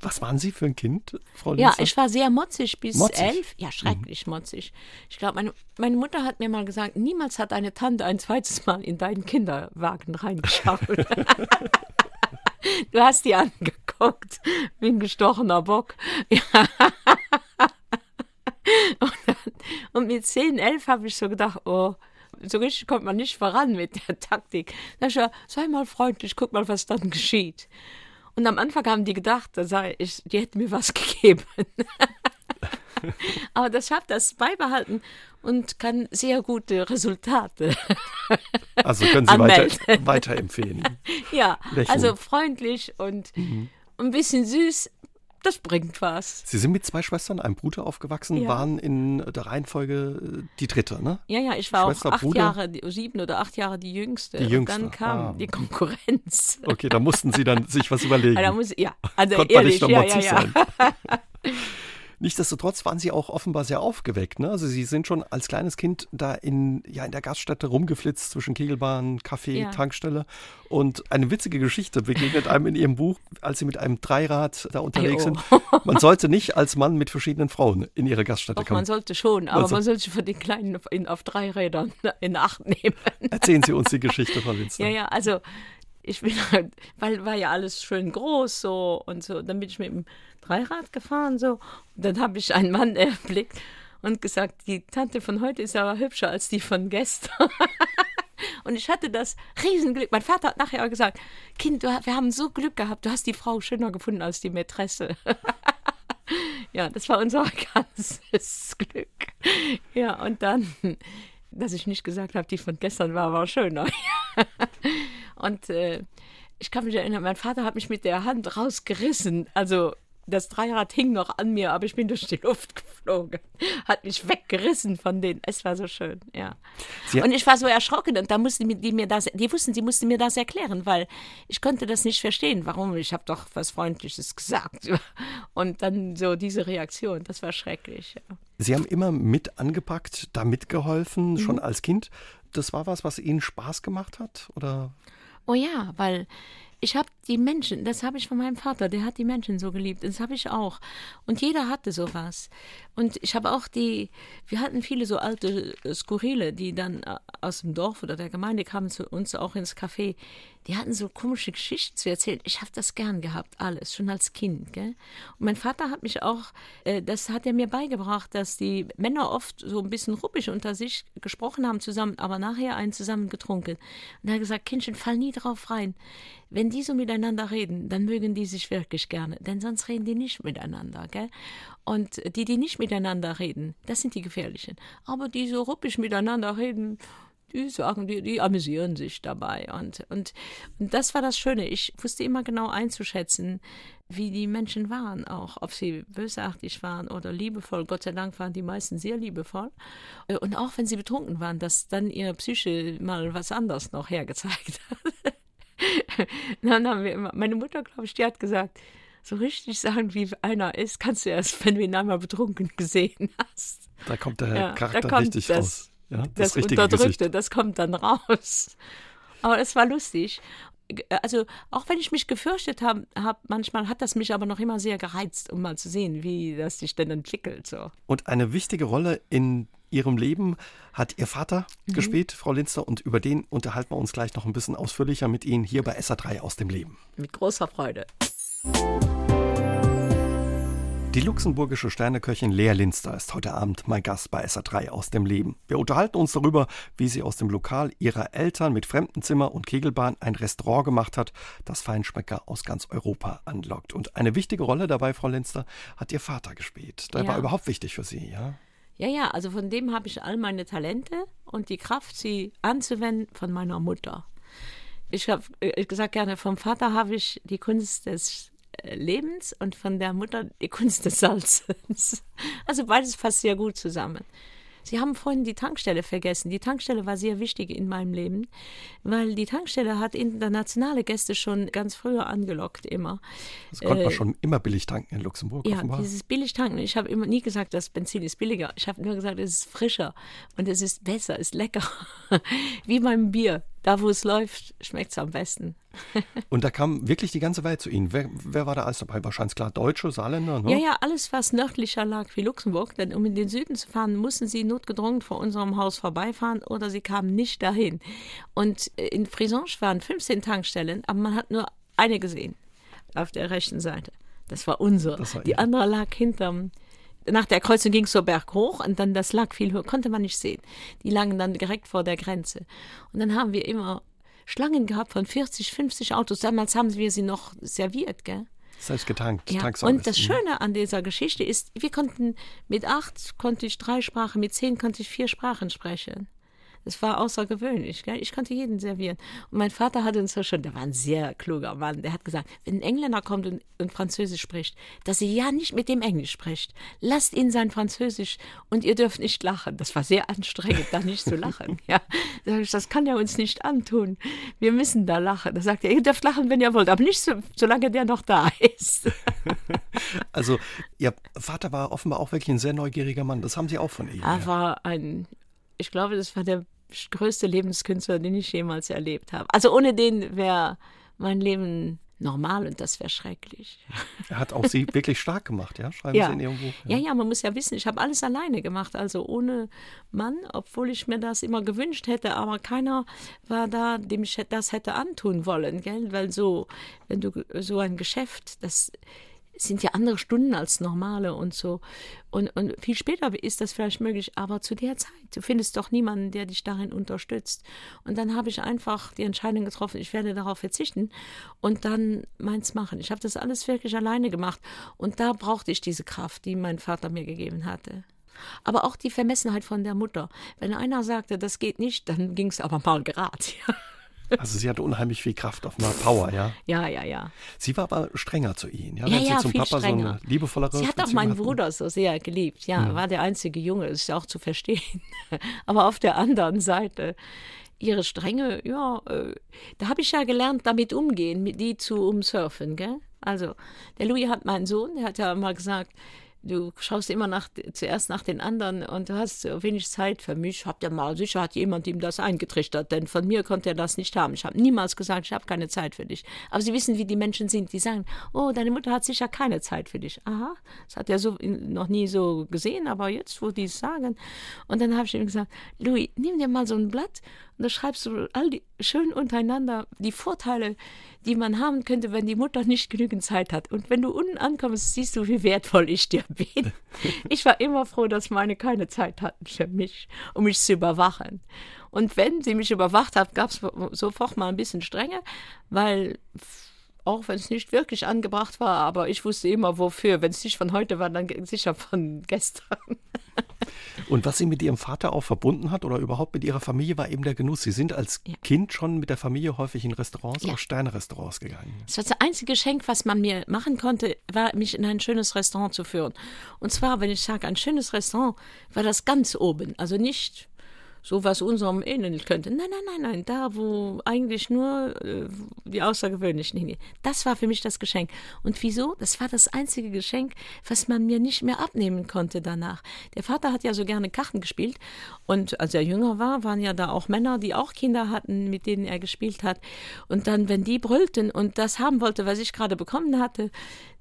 Was waren Sie für ein Kind, Frau
Ja,
Linzer?
ich war sehr motzig bis
Motzig? Mhm.
elf. Ja, schrecklich motzig. Ich glaube, meine, meine Mutter hat mir mal gesagt, niemals hat eine Tante ein zweites Mal in deinen Kinderwagen reingeschaut. [LAUGHS] [LAUGHS] [LAUGHS] du hast die angeguckt, wie ein gestochener Bock. Ja. [LAUGHS] Und, dann, und mit 10, 11 habe ich so gedacht, oh, so richtig kommt man nicht voran mit der Taktik. Da ich gesagt, sei mal freundlich, guck mal, was dann geschieht. Und am Anfang haben die gedacht, da sei ich, die hätten mir was [LAUGHS] gegeben. Aber das habe das beibehalten und kann sehr gute Resultate. [LAUGHS]
Also können Sie weiter, [LAUGHS] weiterempfehlen.
Ja,
Lächeln.
also freundlich und ein bisschen süß, das bringt was.
Sie sind mit zwei Schwestern, einem Bruder aufgewachsen,
Ja.
waren in der Reihenfolge äh, die dritte, ne?
Ja, ja, ich war
Schwester,
auch acht
Bruder?
Jahre, sieben oder acht Jahre die Jüngste.
Die Jüngste,
Und dann kam
ah.
die Konkurrenz.
Okay, da mussten Sie dann sich was überlegen. [LAUGHS]
Ah, da muss, ja, also
Konnte man
ehrlich,
nicht
ja, ja, ja.
sein. Nichtsdestotrotz waren Sie auch offenbar sehr aufgeweckt. Ne? Also Sie sind schon als kleines Kind da in, ja, in der Gaststätte rumgeflitzt zwischen Kegelbahn, Café,
Ja.
Tankstelle. Und eine witzige Geschichte begegnet einem in Ihrem Buch, als Sie mit einem Dreirad da unterwegs
Ei,
sind. Man sollte nicht als Mann mit verschiedenen Frauen in Ihre Gaststätte
Doch,
kommen.
man sollte schon, aber
soll-
man sollte für den Kleinen auf, in, auf drei Rädern in Acht nehmen.
Erzählen Sie uns die Geschichte, Frau Winster.
Ja, ja, also ich bin halt, weil war ja alles schön groß so und so. Dann bin ich mit dem Dreirad gefahren so. Und dann habe ich einen Mann [LAUGHS] erblickt und gesagt, die Tante von heute ist aber hübscher als die von gestern. [LAUGHS] Und ich hatte das Riesenglück. Mein Vater hat nachher auch gesagt, Kind, du, wir haben so Glück gehabt, du hast die Frau schöner gefunden als die Mätresse. [LAUGHS] ja, das war unser ganzes Glück. Ja, und dann, dass ich nicht gesagt habe, die von gestern war, war schöner. Und äh, ich kann mich erinnern, mein Vater hat mich mit der Hand rausgerissen. Also das Dreirad hing noch an mir, aber ich bin durch die Luft geflogen. Hat mich weggerissen von denen. Es war so schön, ja.
Sie-
und ich war so erschrocken und da mussten die mir das, die wussten, sie mussten mir das erklären, weil ich konnte das nicht verstehen. Warum? Ich habe doch was Freundliches gesagt. [LAUGHS] Und dann so diese Reaktion, das war schrecklich. Ja.
Sie haben immer mit angepackt, da mitgeholfen,
Mhm.
schon als Kind. Das war was, was Ihnen Spaß gemacht hat? Oder
Oh ja, weil ich habe die Menschen, das habe ich von meinem Vater, der hat die Menschen so geliebt, das habe ich auch. Und jeder hatte sowas. Und ich habe auch die, wir hatten viele so alte äh, Skurrile, die dann äh, aus dem Dorf oder der Gemeinde kamen zu uns auch ins Café. Die hatten so komische Geschichten zu erzählen. Ich habe das gern gehabt, alles, schon als Kind. Gell? Und mein Vater hat mich auch, äh, das hat er mir beigebracht, dass die Männer oft so ein bisschen ruppig unter sich gesprochen haben zusammen, aber nachher einen zusammen getrunken. Und er hat gesagt, Kindchen, fall nie drauf rein. Wenn die so miteinander reden, dann mögen die sich wirklich gerne, denn sonst reden die nicht miteinander. Gell? Und die, die nicht miteinander reden, das sind die Gefährlichen. Aber die so ruppig miteinander reden, die sagen, die, die amüsieren sich dabei. Und, und, und das war das Schöne. Ich wusste immer genau einzuschätzen, wie die Menschen waren auch. Ob sie bösartig waren oder liebevoll. Gott sei Dank waren die meisten sehr liebevoll. Und auch wenn sie betrunken waren, dass dann ihre Psyche mal was anderes noch hergezeigt hat. [LAUGHS] Dann haben wir immer, meine Mutter, glaube ich, die hat gesagt, so richtig sagen, wie einer ist, kannst du erst, wenn du ihn einmal betrunken gesehen hast.
da kommt der
Ja,
Charakter richtig
das-
raus? Ja, das,
Das, Unterdrückte,
Gesicht.
das kommt dann raus. Aber es war lustig. Also, auch wenn ich mich gefürchtet habe, hab, manchmal hat das mich aber noch immer sehr gereizt, um mal zu sehen, wie das sich denn entwickelt. So.
Und eine wichtige Rolle in Ihrem Leben hat Ihr Vater
Mhm.
gespielt, Frau Linster, und über den unterhalten wir uns gleich noch ein bisschen ausführlicher mit Ihnen hier bei SA3 aus dem Leben.
Mit großer Freude.
Die luxemburgische Sterneköchin Lea Linster ist heute Abend mein Gast bei SA3 aus dem Leben. Wir unterhalten uns darüber, wie sie aus dem Lokal ihrer Eltern mit Fremdenzimmer und Kegelbahn ein Restaurant gemacht hat, das Feinschmecker aus ganz Europa anlockt. Und eine wichtige Rolle dabei, Frau Linster, hat ihr Vater gespielt. Der
Ja.
war überhaupt wichtig für Sie, ja?
Ja, ja, also von dem habe ich all meine Talente und die Kraft, sie anzuwenden, von meiner Mutter. Ich habe gesagt gerne, vom Vater habe ich die Kunst des äh, Lebens und von der Mutter die Kunst des Salzens. [LAUGHS] Also beides passt sehr gut zusammen. Sie haben vorhin die Tankstelle vergessen. Die Tankstelle war sehr wichtig in meinem Leben, weil die Tankstelle hat internationale Gäste schon ganz früher angelockt, immer.
Das konnte man schon immer billig tanken in Luxemburg,
Äh, Ja,
offenbar.
dieses Billigtanken. Ich habe immer nie gesagt, das Benzin ist billiger. Ich habe nur gesagt, es ist frischer und es ist besser, ist lecker. [LAUGHS] Wie beim Bier. Da wo es läuft, schmeckt es am besten. [LAUGHS]
Und da kam wirklich die ganze Welt zu Ihnen. Wer, wer war da alles dabei? Wahrscheinlich klar Deutsche, Saarländer, ne?
Ja, ja, alles, was nördlicher lag wie Luxemburg. Denn um in den Süden zu fahren, mussten sie notgedrungen vor unserem Haus vorbeifahren oder sie kamen nicht dahin. Und äh, in Frisonge waren 15 Tankstellen, aber man hat nur eine gesehen auf der rechten Seite. Das war unsere.
Das war
die andere lag hinterm. Nach der Kreuzung ging es so berghoch und dann das lag viel höher, konnte man nicht sehen. Die lagen dann direkt vor der Grenze. Und dann haben wir immer Schlangen gehabt von 40, 50 Autos. Damals haben wir sie noch serviert, gell?
Selbst getankt.
Ja, und das
Mhm.
Schöne an dieser Geschichte ist, wir konnten mit acht konnte ich drei Sprachen, mit zehn konnte ich vier Sprachen sprechen. Das war außergewöhnlich. Gell? Ich konnte jeden servieren. Und mein Vater hat uns ja schon, der war ein sehr kluger Mann, der hat gesagt, wenn ein Engländer kommt und, und Französisch spricht, dass ihr ja nicht mit dem Englisch spricht. Lasst ihn sein Französisch und ihr dürft nicht lachen. Das war sehr anstrengend, da nicht zu lachen. [LAUGHS] Ja. Das kann er uns nicht antun. Wir müssen da lachen. Da sagt er, ihr dürft lachen, wenn ihr wollt, aber nicht so, solange der noch da ist. [LAUGHS]
Also, Ihr Vater war offenbar auch wirklich ein sehr neugieriger Mann. Das haben Sie auch von ihm.
Er war ein, ich glaube, das war der größte Lebenskünstler, den ich jemals erlebt habe. Also ohne den wäre mein Leben normal und das wäre schrecklich. [LAUGHS]
Er hat auch Sie wirklich stark gemacht, ja? Schreiben
Ja.
Sie in Ihrem Buch.
Ja, ja, man muss ja wissen, ich habe alles alleine gemacht, also ohne Mann, obwohl ich mir das immer gewünscht hätte, aber keiner war da, dem ich das hätte antun wollen, gell? Weil so, wenn du so ein Geschäft, das sind ja andere Stunden als normale und so. Und, und viel später ist das vielleicht möglich, aber zu der Zeit, du findest doch niemanden, der dich darin unterstützt. Und dann habe ich einfach die Entscheidung getroffen, ich werde darauf verzichten und dann meins machen. Ich habe das alles wirklich alleine gemacht und da brauchte ich diese Kraft, die mein Vater mir gegeben hatte. Aber auch die Vermessenheit von der Mutter. Wenn einer sagte, das geht nicht, dann ging es aber mal gerade. [LAUGHS] Ja.
Also Sie hatte unheimlich viel Kraft, offenbar Power, ja?
ja, ja, ja.
Sie war aber strenger zu Ihnen, ja?
Ja,
Wenn
ja,
Sie zum
viel
Papa so
strenger.
eine liebevollere
Sie hat auch
Beziehung
meinen
hatten.
Bruder so sehr geliebt. Ja, war der einzige Junge, ist ja auch zu verstehen. [LAUGHS] Aber auf der anderen Seite, ihre Strenge, ja, äh, da habe ich ja gelernt, damit umgehen, mit die zu umsurfen, gell? Also, der Louis hat meinen Sohn, der hat ja mal gesagt, du schaust immer nach, zuerst nach den anderen und du hast wenig Zeit für mich. Habt ihr mal, sicher hat jemand ihm das eingetrichtert, denn von mir konnte er das nicht haben. Ich habe niemals gesagt, ich habe keine Zeit für dich. Aber sie wissen, wie die Menschen sind. Die sagen, oh, deine Mutter hat sicher keine Zeit für dich. Aha, das hat er so noch nie so gesehen, aber jetzt, wo die es sagen. Und dann habe ich ihm gesagt, Louis, nimm dir mal so ein Blatt und da schreibst du all die schön untereinander die Vorteile, die man haben könnte, wenn die Mutter nicht genügend Zeit hat. Und wenn du unten ankommst, siehst du, wie wertvoll ich dir bin. [LAUGHS] Ich war immer froh, dass meine keine Zeit hatten für mich, um mich zu überwachen. Und wenn sie mich überwacht hat, gab es sofort mal ein bisschen Strenge, weil auch wenn es nicht wirklich angebracht war, aber ich wusste immer wofür. Wenn es nicht von heute war, dann sicher von gestern. [LAUGHS]
Und was Sie mit Ihrem Vater auch verbunden hat oder überhaupt mit Ihrer Familie, war eben der Genuss. Sie sind als
Ja.
Kind schon mit der Familie häufig in Restaurants,
Ja.
auch Sterne-Restaurants gegangen.
Das war das einzige Geschenk, was man mir machen konnte, war, mich in ein schönes Restaurant zu führen. Und zwar, wenn ich sage, ein schönes Restaurant, war das ganz oben. Also nicht so, was unserem ähneln könnte. Nein, nein, nein, nein. Da, wo eigentlich nur äh, die Außergewöhnlichen hingehen. Das war für mich das Geschenk. Und wieso? Das war das einzige Geschenk, was man mir nicht mehr abnehmen konnte danach. Der Vater hat ja so gerne Karten gespielt. Und als er jünger war, waren ja da auch Männer, die auch Kinder hatten, mit denen er gespielt hat. Und dann, wenn die brüllten und das haben wollte, was ich gerade bekommen hatte,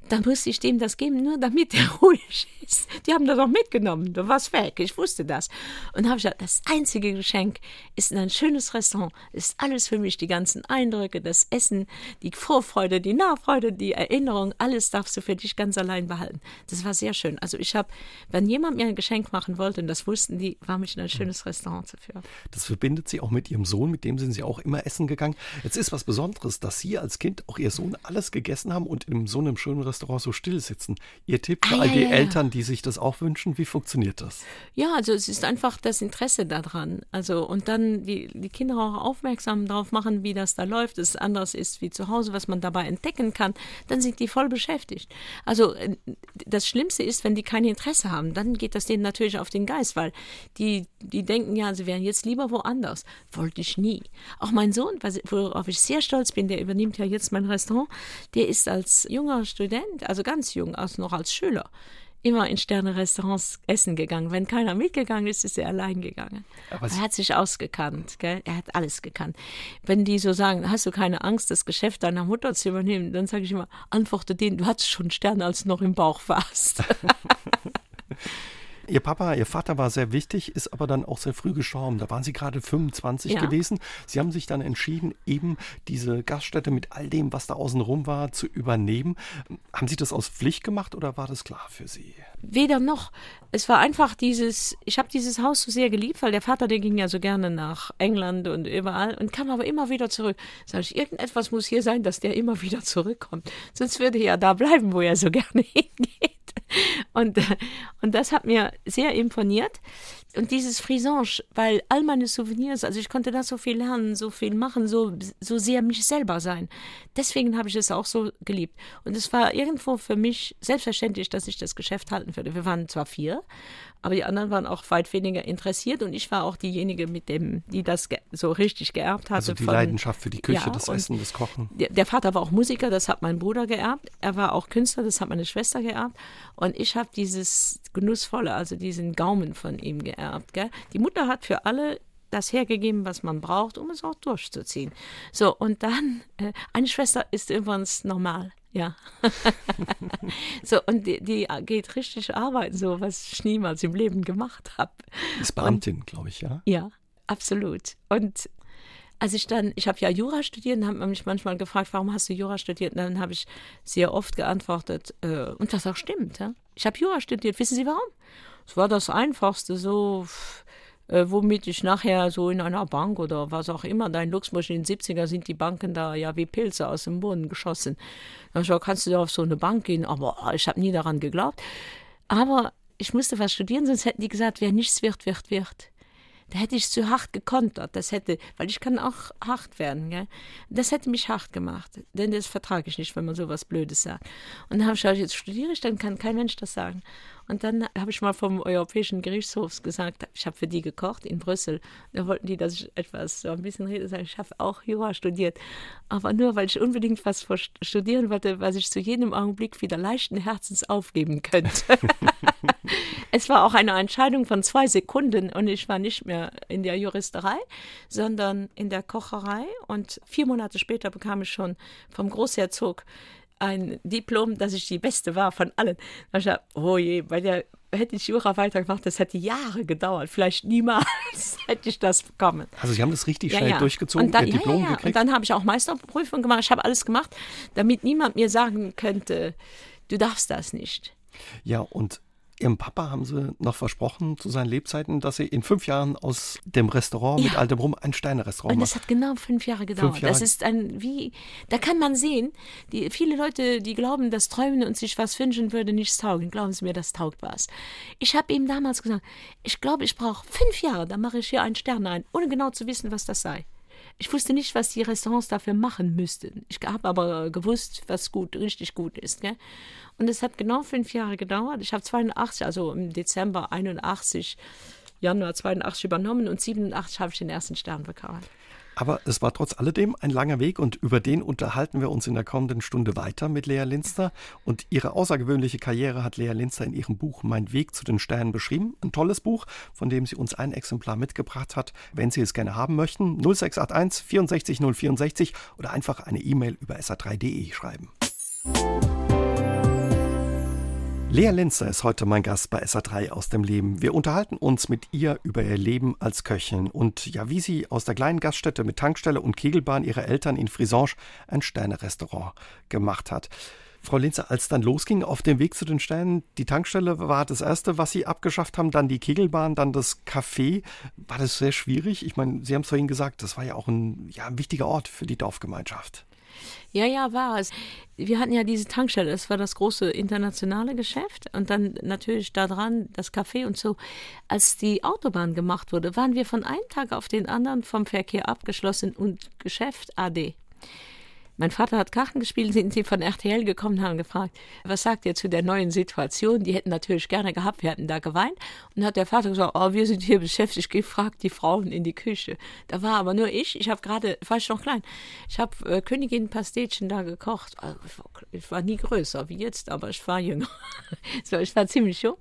dann musste ich dem das geben, nur damit er [LAUGHS] ruhig ist. Die haben das auch mitgenommen. Du warst weg. Ich wusste das. Und habe ich gesagt, das einzige Geschenk ist in ein schönes Restaurant. Ist alles für mich. Die ganzen Eindrücke, das Essen, die Vorfreude, die Nachfreude, die Erinnerung, alles darfst du für dich ganz allein behalten. Das war sehr schön. Also ich habe, wenn jemand mir ein Geschenk machen wollte, und das wussten die, war mich in ein schönes Restaurant zu führen.
Das verbindet Sie auch mit Ihrem Sohn, mit dem sind Sie auch immer essen gegangen. Jetzt ist was Besonderes, dass Sie als Kind auch Ihr Sohn alles gegessen haben und in so einem schönen Restaurant so still sitzen. Ihr Tipp für
Ah,
all
ja,
die
ja.
Eltern, die sich das auch wünschen, wie funktioniert das?
Ja, also es ist einfach das Interesse daran. Also und dann die, die Kinder auch aufmerksam darauf machen, wie das da läuft, dass es anders ist wie zu Hause, was man dabei entdecken kann, dann sind die voll beschäftigt. Also äh, das Schlimmste ist, wenn die kein Interesse haben, dann geht das denen natürlich auf den Geist, weil die, die denken ja, sie wären jetzt lieber woanders. Wollte ich nie. Auch mein Sohn, worauf ich sehr stolz bin, der übernimmt ja jetzt mein Restaurant, der ist als junger Student, also ganz jung, also noch als Schüler, immer in Sterne-Restaurants essen gegangen. Wenn keiner mitgegangen ist, ist er allein gegangen. Aber er hat sich ausgekannt, gell? er hat alles gekannt. Wenn die so sagen, hast du keine Angst, das Geschäft deiner Mutter zu übernehmen, dann sage ich immer, antworte denen, du hattest schon Sterne, als du noch im Bauch warst. [LAUGHS] [LAUGHS]
Ihr Papa, Ihr Vater war sehr wichtig, ist aber dann auch sehr früh gestorben. Da waren Sie gerade 25 ja. gewesen. Sie haben sich dann entschieden, eben diese Gaststätte mit all dem, was da außen rum war, zu übernehmen. Haben Sie das aus Pflicht gemacht oder war das klar für Sie?
Weder noch. Es war einfach dieses, ich habe dieses Haus so sehr geliebt, weil der Vater, der ging ja so gerne nach England und überall und kam aber immer wieder zurück. Sag ich, irgendetwas muss hier sein, dass der immer wieder zurückkommt. Sonst würde er ja da bleiben, wo er so [LAUGHS] gerne hingeht. Und, und das hat mir sehr imponiert. Und dieses Frisange, weil all meine Souvenirs, also ich konnte da so viel lernen, so viel machen, so, so sehr mich selber sein. Deswegen habe ich es auch so geliebt. Und es war irgendwo für mich selbstverständlich, dass ich das Geschäft halten würde. Wir waren zwar vier, aber die anderen waren auch weit weniger interessiert und ich war auch diejenige, mit dem, die das so richtig geerbt hatte.
Also die von, Leidenschaft für die Küche, ja, das Essen, das Kochen.
Der, der, Vater war auch Musiker, das hat mein Bruder geerbt. Er war auch Künstler, das hat meine Schwester geerbt. Und ich habe dieses Genussvolle, also diesen Gaumen von ihm geerbt. Gell? Die Mutter hat für alle das hergegeben, was man braucht, um es auch durchzuziehen. So, und dann, äh, eine Schwester ist übrigens normal. Ja. [LAUGHS] so, und die, die, geht richtig arbeiten, so was ich niemals im Leben gemacht habe.
Ist Beamtin, glaube ich, ja?
Ja, absolut. Und als ich dann, ich habe ja Jura studiert und habe mich manchmal gefragt, warum hast du Jura studiert? Und dann habe ich sehr oft geantwortet, äh, und das auch stimmt. Ja? Ich habe Jura studiert. Wissen Sie warum? Es war das Einfachste, so äh, womit ich nachher so in einer Bank oder was auch immer, da in Luxemburg in den 70er sind die Banken da ja wie Pilze aus dem Boden geschossen. Da ich, kannst du da auf so eine Bank gehen? Aber oh, ich habe nie daran geglaubt. Aber ich musste was studieren, sonst hätten die gesagt, wer nichts wird, wird, wird da hätte ich zu hart gekontert. Das hätte, weil ich kann auch hart werden. Gell? Das hätte mich hart gemacht. Denn das vertrage ich nicht, wenn man sowas Blödes sagt. Und dann habe ich gesagt, jetzt studiere ich, dann kann kein Mensch das sagen. Und dann habe ich mal vom Europäischen Gerichtshof gesagt, ich habe für die gekocht in Brüssel. Da wollten die, dass ich etwas so ein bisschen rede. Ich habe auch Jura studiert. Aber nur, weil ich unbedingt was studieren wollte, was ich zu jedem Augenblick wieder leichten Herzens aufgeben könnte. [LAUGHS] es war auch eine Entscheidung von zwei Sekunden und ich war nicht mehr in der Juristerei, sondern in der Kocherei. Und vier Monate später bekam ich schon vom Großherzog ein Diplom, dass ich die Beste war von allen. Da ich dachte, oh je, bei der hätte ich Jura weitergemacht, das hätte Jahre gedauert. Vielleicht niemals [LAUGHS] hätte ich das bekommen.
Also Sie haben das richtig ja, schnell ja. durchgezogen,
und dann,
Ihr Diplom
ja, ja,
gekriegt?
Und dann habe ich auch Meisterprüfung gemacht. Ich habe alles gemacht, damit niemand mir sagen könnte, du darfst das nicht.
Ja, und Ihrem Papa haben Sie noch versprochen zu seinen Lebzeiten, dass Sie in fünf Jahren aus dem Restaurant ja. mit altem Rum ein Sterne-Restaurant
machen. Und das hat genau fünf Jahre gedauert. Fünf Jahre. Das ist ein, wie, da kann man sehen, die, viele Leute, die glauben, dass Träumen und sich was wünschen würde, nichts taugen. Glauben Sie mir, das taugt was. Ich habe ihm damals gesagt, ich glaube, ich brauche fünf Jahre, dann mache ich hier einen Stern ein, ohne genau zu wissen, was das sei. Ich wusste nicht, was die Restaurants dafür machen müssten. Ich habe aber gewusst, was gut, richtig gut ist. Gell? Und es hat genau fünf Jahre gedauert. Ich habe 82, also im Dezember 81, Januar 82 übernommen und 87 habe ich den ersten Stern bekommen.
Aber es war trotz alledem ein langer Weg und über den unterhalten wir uns in der kommenden Stunde weiter mit Lea Linster. Und ihre außergewöhnliche Karriere hat Lea Linster in ihrem Buch Mein Weg zu den Sternen beschrieben. Ein tolles Buch, von dem sie uns ein Exemplar mitgebracht hat. Wenn Sie es gerne haben möchten, 0681 64 064 oder einfach eine E-Mail über sa3.de schreiben. Lea Linzer ist heute mein Gast bei SA3 aus dem Leben. Wir unterhalten uns mit ihr über ihr Leben als Köchin und ja, wie sie aus der kleinen Gaststätte mit Tankstelle und Kegelbahn ihrer Eltern in Frisange ein Sternerestaurant gemacht hat. Frau Linzer, als dann losging auf dem Weg zu den Sternen, die Tankstelle war das erste, was Sie abgeschafft haben, dann die Kegelbahn, dann das Café. War das sehr schwierig? Ich meine, Sie haben es vorhin gesagt, das war ja auch ein, ja, ein wichtiger Ort für die Dorfgemeinschaft.
Ja, ja, war es. Wir hatten ja diese Tankstelle, das war das große internationale Geschäft und dann natürlich da dran das Café und so. Als die Autobahn gemacht wurde, waren wir von einem Tag auf den anderen vom Verkehr abgeschlossen und Geschäft AD. Mein Vater hat Karten gespielt, sind sie von RTL gekommen, haben gefragt, was sagt ihr zu der neuen Situation? Die hätten natürlich gerne gehabt, wir hätten da geweint. Und hat der Vater gesagt, oh, wir sind hier beschäftigt, gefragt die Frauen in die Küche. Da war aber nur ich, ich habe gerade, war ich noch klein, ich habe äh, Königin Pastetchen da gekocht. Also, ich war nie größer wie jetzt, aber ich war jünger. [LAUGHS] so, ich war ziemlich jung.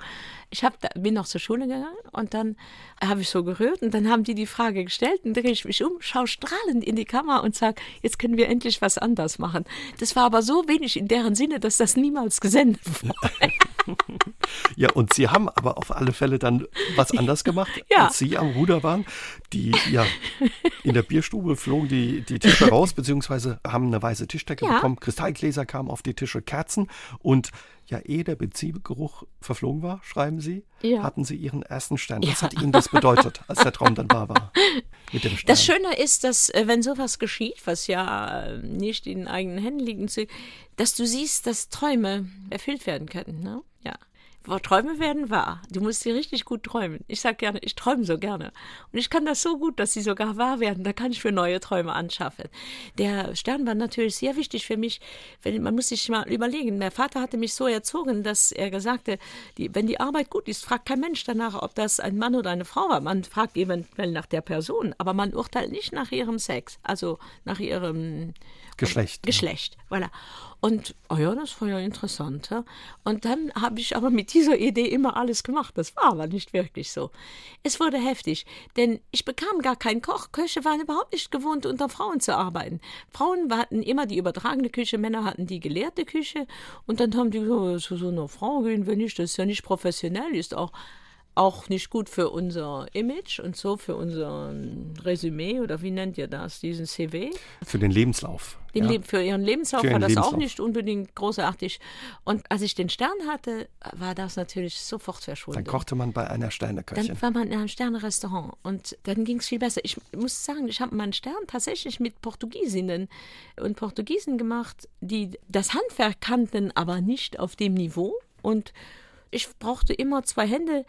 Ich hab, bin noch zur Schule gegangen und dann habe ich so gerührt und dann haben die die Frage gestellt und drehe ich mich um, schaue strahlend in die Kamera und sage, jetzt können wir endlich was anders machen. Das war aber so wenig in deren Sinne, dass das niemals gesendet wurde. [LAUGHS]
ja, und Sie haben aber auf alle Fälle dann was anders gemacht,
ja.
als Sie am Ruder waren. Die, ja, in der Bierstube flogen die, die Tische raus, beziehungsweise haben eine weiße Tischdecke ja. bekommen. Kristallgläser kamen auf die Tische, Kerzen und ja, ehe der Beziehgeruch verflogen war, schreiben Sie, ja. hatten Sie Ihren ersten Stern. Was ja. hat Ihnen das bedeutet, als der Traum dann wahr war? [LAUGHS]
Mit dem Stern? Das Schöne ist, dass äh, wenn sowas geschieht, was ja äh, nicht in eigenen Händen liegt, dass du siehst, dass Träume erfüllt werden können. Ne? Träume werden wahr. Du musst sie richtig gut träumen. Ich sage gerne, ich träume so gerne. Und ich kann das so gut, dass sie sogar wahr werden. Da kann ich für neue Träume anschaffen. Der Stern war natürlich sehr wichtig für mich. Wenn, man muss sich mal überlegen. Mein Vater hatte mich so erzogen, dass er gesagt hat, die, wenn die Arbeit gut ist, fragt kein Mensch danach, ob das ein Mann oder eine Frau war. Man fragt eventuell nach der Person, aber man urteilt nicht nach ihrem Sex, also nach ihrem
Geschlecht.
Geschlecht, ja. voilà. Und, oh ja, das war ja interessant. Ja? Und dann habe ich aber mit dieser Idee immer alles gemacht. Das war aber nicht wirklich so. Es wurde heftig, denn ich bekam gar keinen Koch. Köche waren überhaupt nicht gewohnt, unter Frauen zu arbeiten. Frauen hatten immer die übertragene Küche, Männer hatten die gelehrte Küche. Und dann haben die gesagt, zu so einer Frau gehen wir nicht, das ist ja nicht professionell, ist auch auch nicht gut für unser Image und so für unser Resümee oder wie nennt ihr das, diesen CV?
Für den Lebenslauf.
Den ja. Le für ihren Lebenslauf für war das Lebenslauf. auch nicht unbedingt großartig. Und als ich den Stern hatte, war das natürlich sofort verschwunden.
Dann kochte man bei einer Sterneköchin.
Dann war man in einem Sternerestaurant und dann ging es viel besser. Ich muss sagen, ich habe meinen Stern tatsächlich mit Portugiesinnen und Portugiesen gemacht, die das Handwerk kannten, aber nicht auf dem Niveau. Und ich brauchte immer zwei Hände,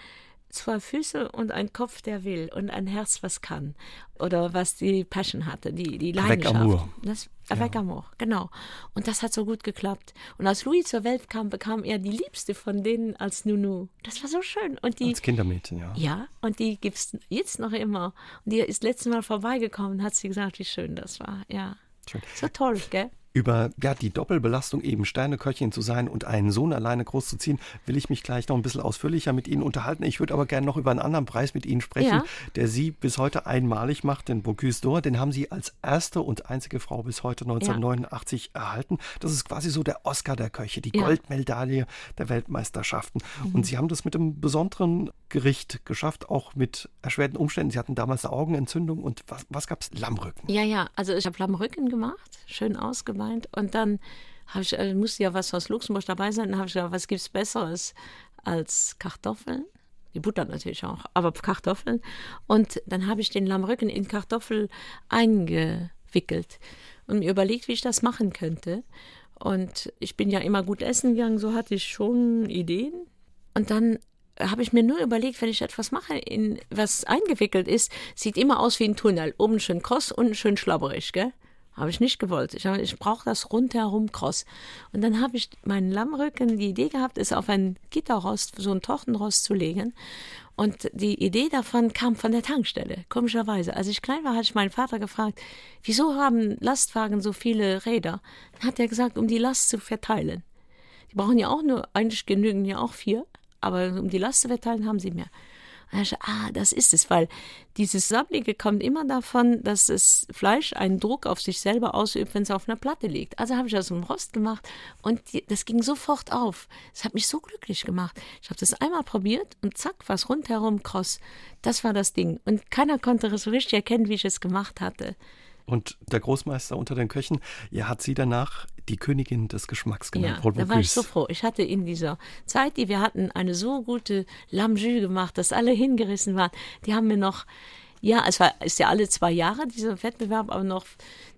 zwei Füße und ein Kopf, der will und ein Herz, was kann oder was die Passion hatte, die, die Leidenschaft. Avec amour. Das, avec ja. amour, genau. Und das hat so gut geklappt. Und als Louis zur Welt kam, bekam er die liebste von denen als Nunu. Das war so schön. Und die,
als Kindermädchen, ja.
Ja, und die gibt es jetzt noch immer. Und die ist letztes Mal vorbeigekommen, hat sie gesagt, wie schön das war. Ja. Schön. So toll, gell?
Über ja, die Doppelbelastung, eben Sterneköchin zu sein und einen Sohn alleine großzuziehen, will ich mich gleich noch ein bisschen ausführlicher mit Ihnen unterhalten. Ich würde aber gerne noch über einen anderen Preis mit Ihnen sprechen, ja. der Sie bis heute einmalig macht, den Bocuse d'Or. Den haben Sie als erste und einzige Frau bis heute 1989 ja. erhalten. Das ist quasi so der Oscar der Köche, die ja. Goldmedaille der Weltmeisterschaften. Mhm. Und Sie haben das mit einem besonderen Gericht geschafft, auch mit erschwerten Umständen. Sie hatten damals eine Augenentzündung und was, was gab es? Lammrücken.
Ja, ja, also ich habe Lammrücken gemacht, schön ausgemacht gemeint. Und dann ich, äh, musste ja was aus Luxemburg dabei sein. Dann habe ich gedacht, was gibt es Besseres als Kartoffeln? Die Butter natürlich auch, aber Kartoffeln. Und dann habe ich den Lammrücken in Kartoffel eingewickelt und mir überlegt, wie ich das machen könnte. Und ich bin ja immer gut essen gegangen, so hatte ich schon Ideen. Und dann habe ich mir nur überlegt, wenn ich etwas mache, in was eingewickelt ist, sieht immer aus wie ein Tunnel. Oben schön kross, unten schön schlabberig, gell? Habe ich nicht gewollt. Ich, ich brauche das rundherum kross. Und dann habe ich meinen Lammrücken die Idee gehabt, es auf ein Gitterrost, so ein Tortenrost zu legen. Und die Idee davon kam von der Tankstelle, komischerweise. Als ich klein war, hatte ich meinen Vater gefragt, wieso haben Lastwagen so viele Räder? Dann hat er gesagt, um die Last zu verteilen. Die brauchen ja auch nur, eigentlich genügen ja auch vier, aber um die Last zu verteilen, haben sie mehr. Ah, das ist es, weil dieses Sabbelige kommt immer davon, dass das Fleisch einen Druck auf sich selber ausübt, wenn es auf einer Platte liegt. Also habe ich das im Rost gemacht und die, das ging sofort auf. Das hat mich so glücklich gemacht. Ich habe das einmal probiert und zack, was rundherum kross. Das war das Ding. Und keiner konnte so richtig erkennen, wie ich es gemacht hatte.
Und der Großmeister unter den Köchen, ja, hat sie danach die Königin des Geschmacks genannt.
Ja, da war ich so froh. Ich hatte in dieser Zeit, die wir hatten, eine so gute Lamjus gemacht, dass alle hingerissen waren. Die haben mir noch, ja, es war, ist ja alle zwei Jahre dieser Wettbewerb, aber noch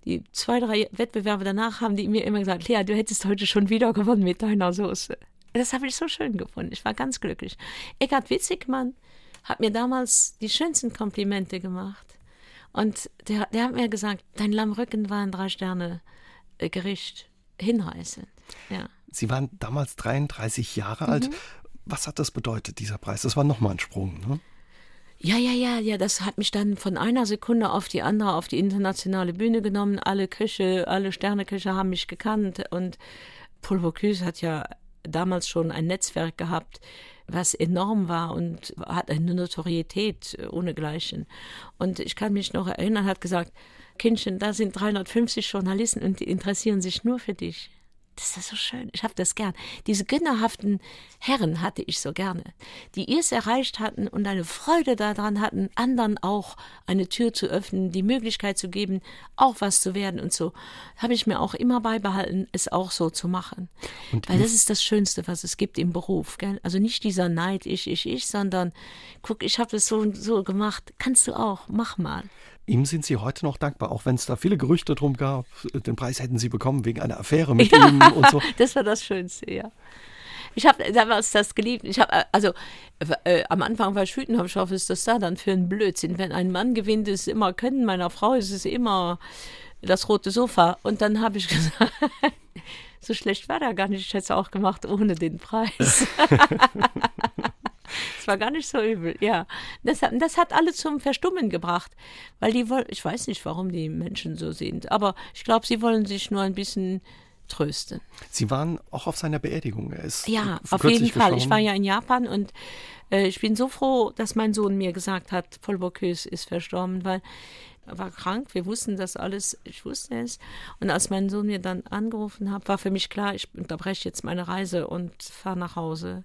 die zwei, drei Wettbewerbe danach haben die mir immer gesagt, Lea, du hättest heute schon wieder gewonnen mit deiner Soße. Das habe ich so schön gefunden. Ich war ganz glücklich. Eckhard Witzigmann hat mir damals die schönsten Komplimente gemacht. Und der, der hat mir gesagt, dein Lammrücken war ein Drei-Sterne- äh, hinreißend. Ja.
Sie waren damals 33 Jahre alt. Mhm. Was hat das bedeutet, dieser Preis? Das war nochmal ein Sprung, ne?
Ja, ja, ja, ja, das hat mich dann von einer Sekunde auf die andere auf die internationale Bühne genommen. Alle Köche, alle Sterneköche haben mich gekannt und Paul Bocuse hat ja damals schon ein Netzwerk gehabt, was enorm war und hat eine Notorietät ohnegleichen. Und ich kann mich noch erinnern, hat gesagt, Kindchen, da sind 350 Journalisten und die interessieren sich nur für dich. Das ist so schön. Ich habe das gern. Diese gönnerhaften Herren hatte ich so gerne, die ihr es erreicht hatten und eine Freude daran hatten, anderen auch eine Tür zu öffnen, die Möglichkeit zu geben, auch was zu werden und so. Habe ich mir auch immer beibehalten, es auch so zu machen. Und Weil das ist das Schönste, was es gibt im Beruf. Gell? Also nicht dieser Neid, ich, ich, ich, sondern guck, ich habe das so und so gemacht. Kannst du auch, mach mal.
Ihm sind Sie heute noch dankbar, auch wenn es da viele Gerüchte drum gab, den Preis hätten Sie bekommen wegen einer Affäre mit [LAUGHS] ja, ihm und so.
Das war das Schönste, ja. Ich habe damals das geliebt. Ich habe also äh, am Anfang war ich wütend, habe ich was ist das da dann für ein Blödsinn? Wenn ein Mann gewinnt, ist es immer können, meiner Frau ist es immer das rote Sofa. Und dann habe ich [LAUGHS] gesagt, so schlecht war der gar nicht. Ich hätte es auch gemacht ohne den Preis. [LAUGHS] War gar nicht so übel, ja. Das hat, das hat alle zum Verstummen gebracht, weil die wollen, ich weiß nicht, warum die Menschen so sind, aber ich glaube, sie wollen sich nur ein bisschen trösten.
Sie waren auch auf seiner Beerdigung. Er ist
ja, auf jeden Fall. Ich war ja in Japan und äh, ich bin so froh, dass mein Sohn mir gesagt hat, Paul Bocuse ist verstorben, weil er war krank. Wir wussten das alles. Ich wusste es. Und als mein Sohn mir dann angerufen hat, war für mich klar, ich unterbreche jetzt meine Reise und fahre nach Hause.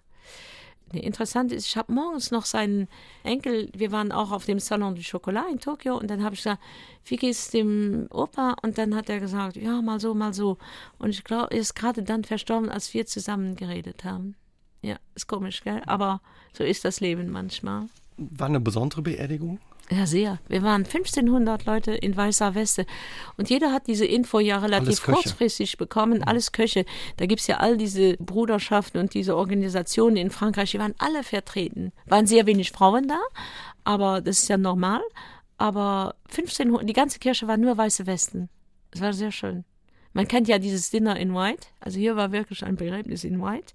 Interessant ist, ich habe morgens noch seinen Enkel, wir waren auch auf dem Salon du Chocolat in Tokio und dann habe ich gesagt, wie geht es dem Opa? Und dann hat er gesagt, ja, mal so, mal so. Und ich glaube, er ist gerade dann verstorben, als wir zusammen geredet haben. Ja, ist komisch, gell? Aber so ist das Leben manchmal.
War eine besondere Beerdigung?
Ja, sehr. Wir waren 1500 Leute in weißer Weste. Und jeder hat diese Info ja relativ kurzfristig bekommen. Mhm. Alles Köche. Da gibt es ja all diese Bruderschaften und diese Organisationen in Frankreich. Die waren alle vertreten. Waren sehr wenig Frauen da, aber das ist ja normal. Aber 1500, die ganze Kirche war nur weiße Westen. Es war sehr schön. Man kennt ja dieses Dinner in White. Also hier war wirklich ein Begräbnis in White.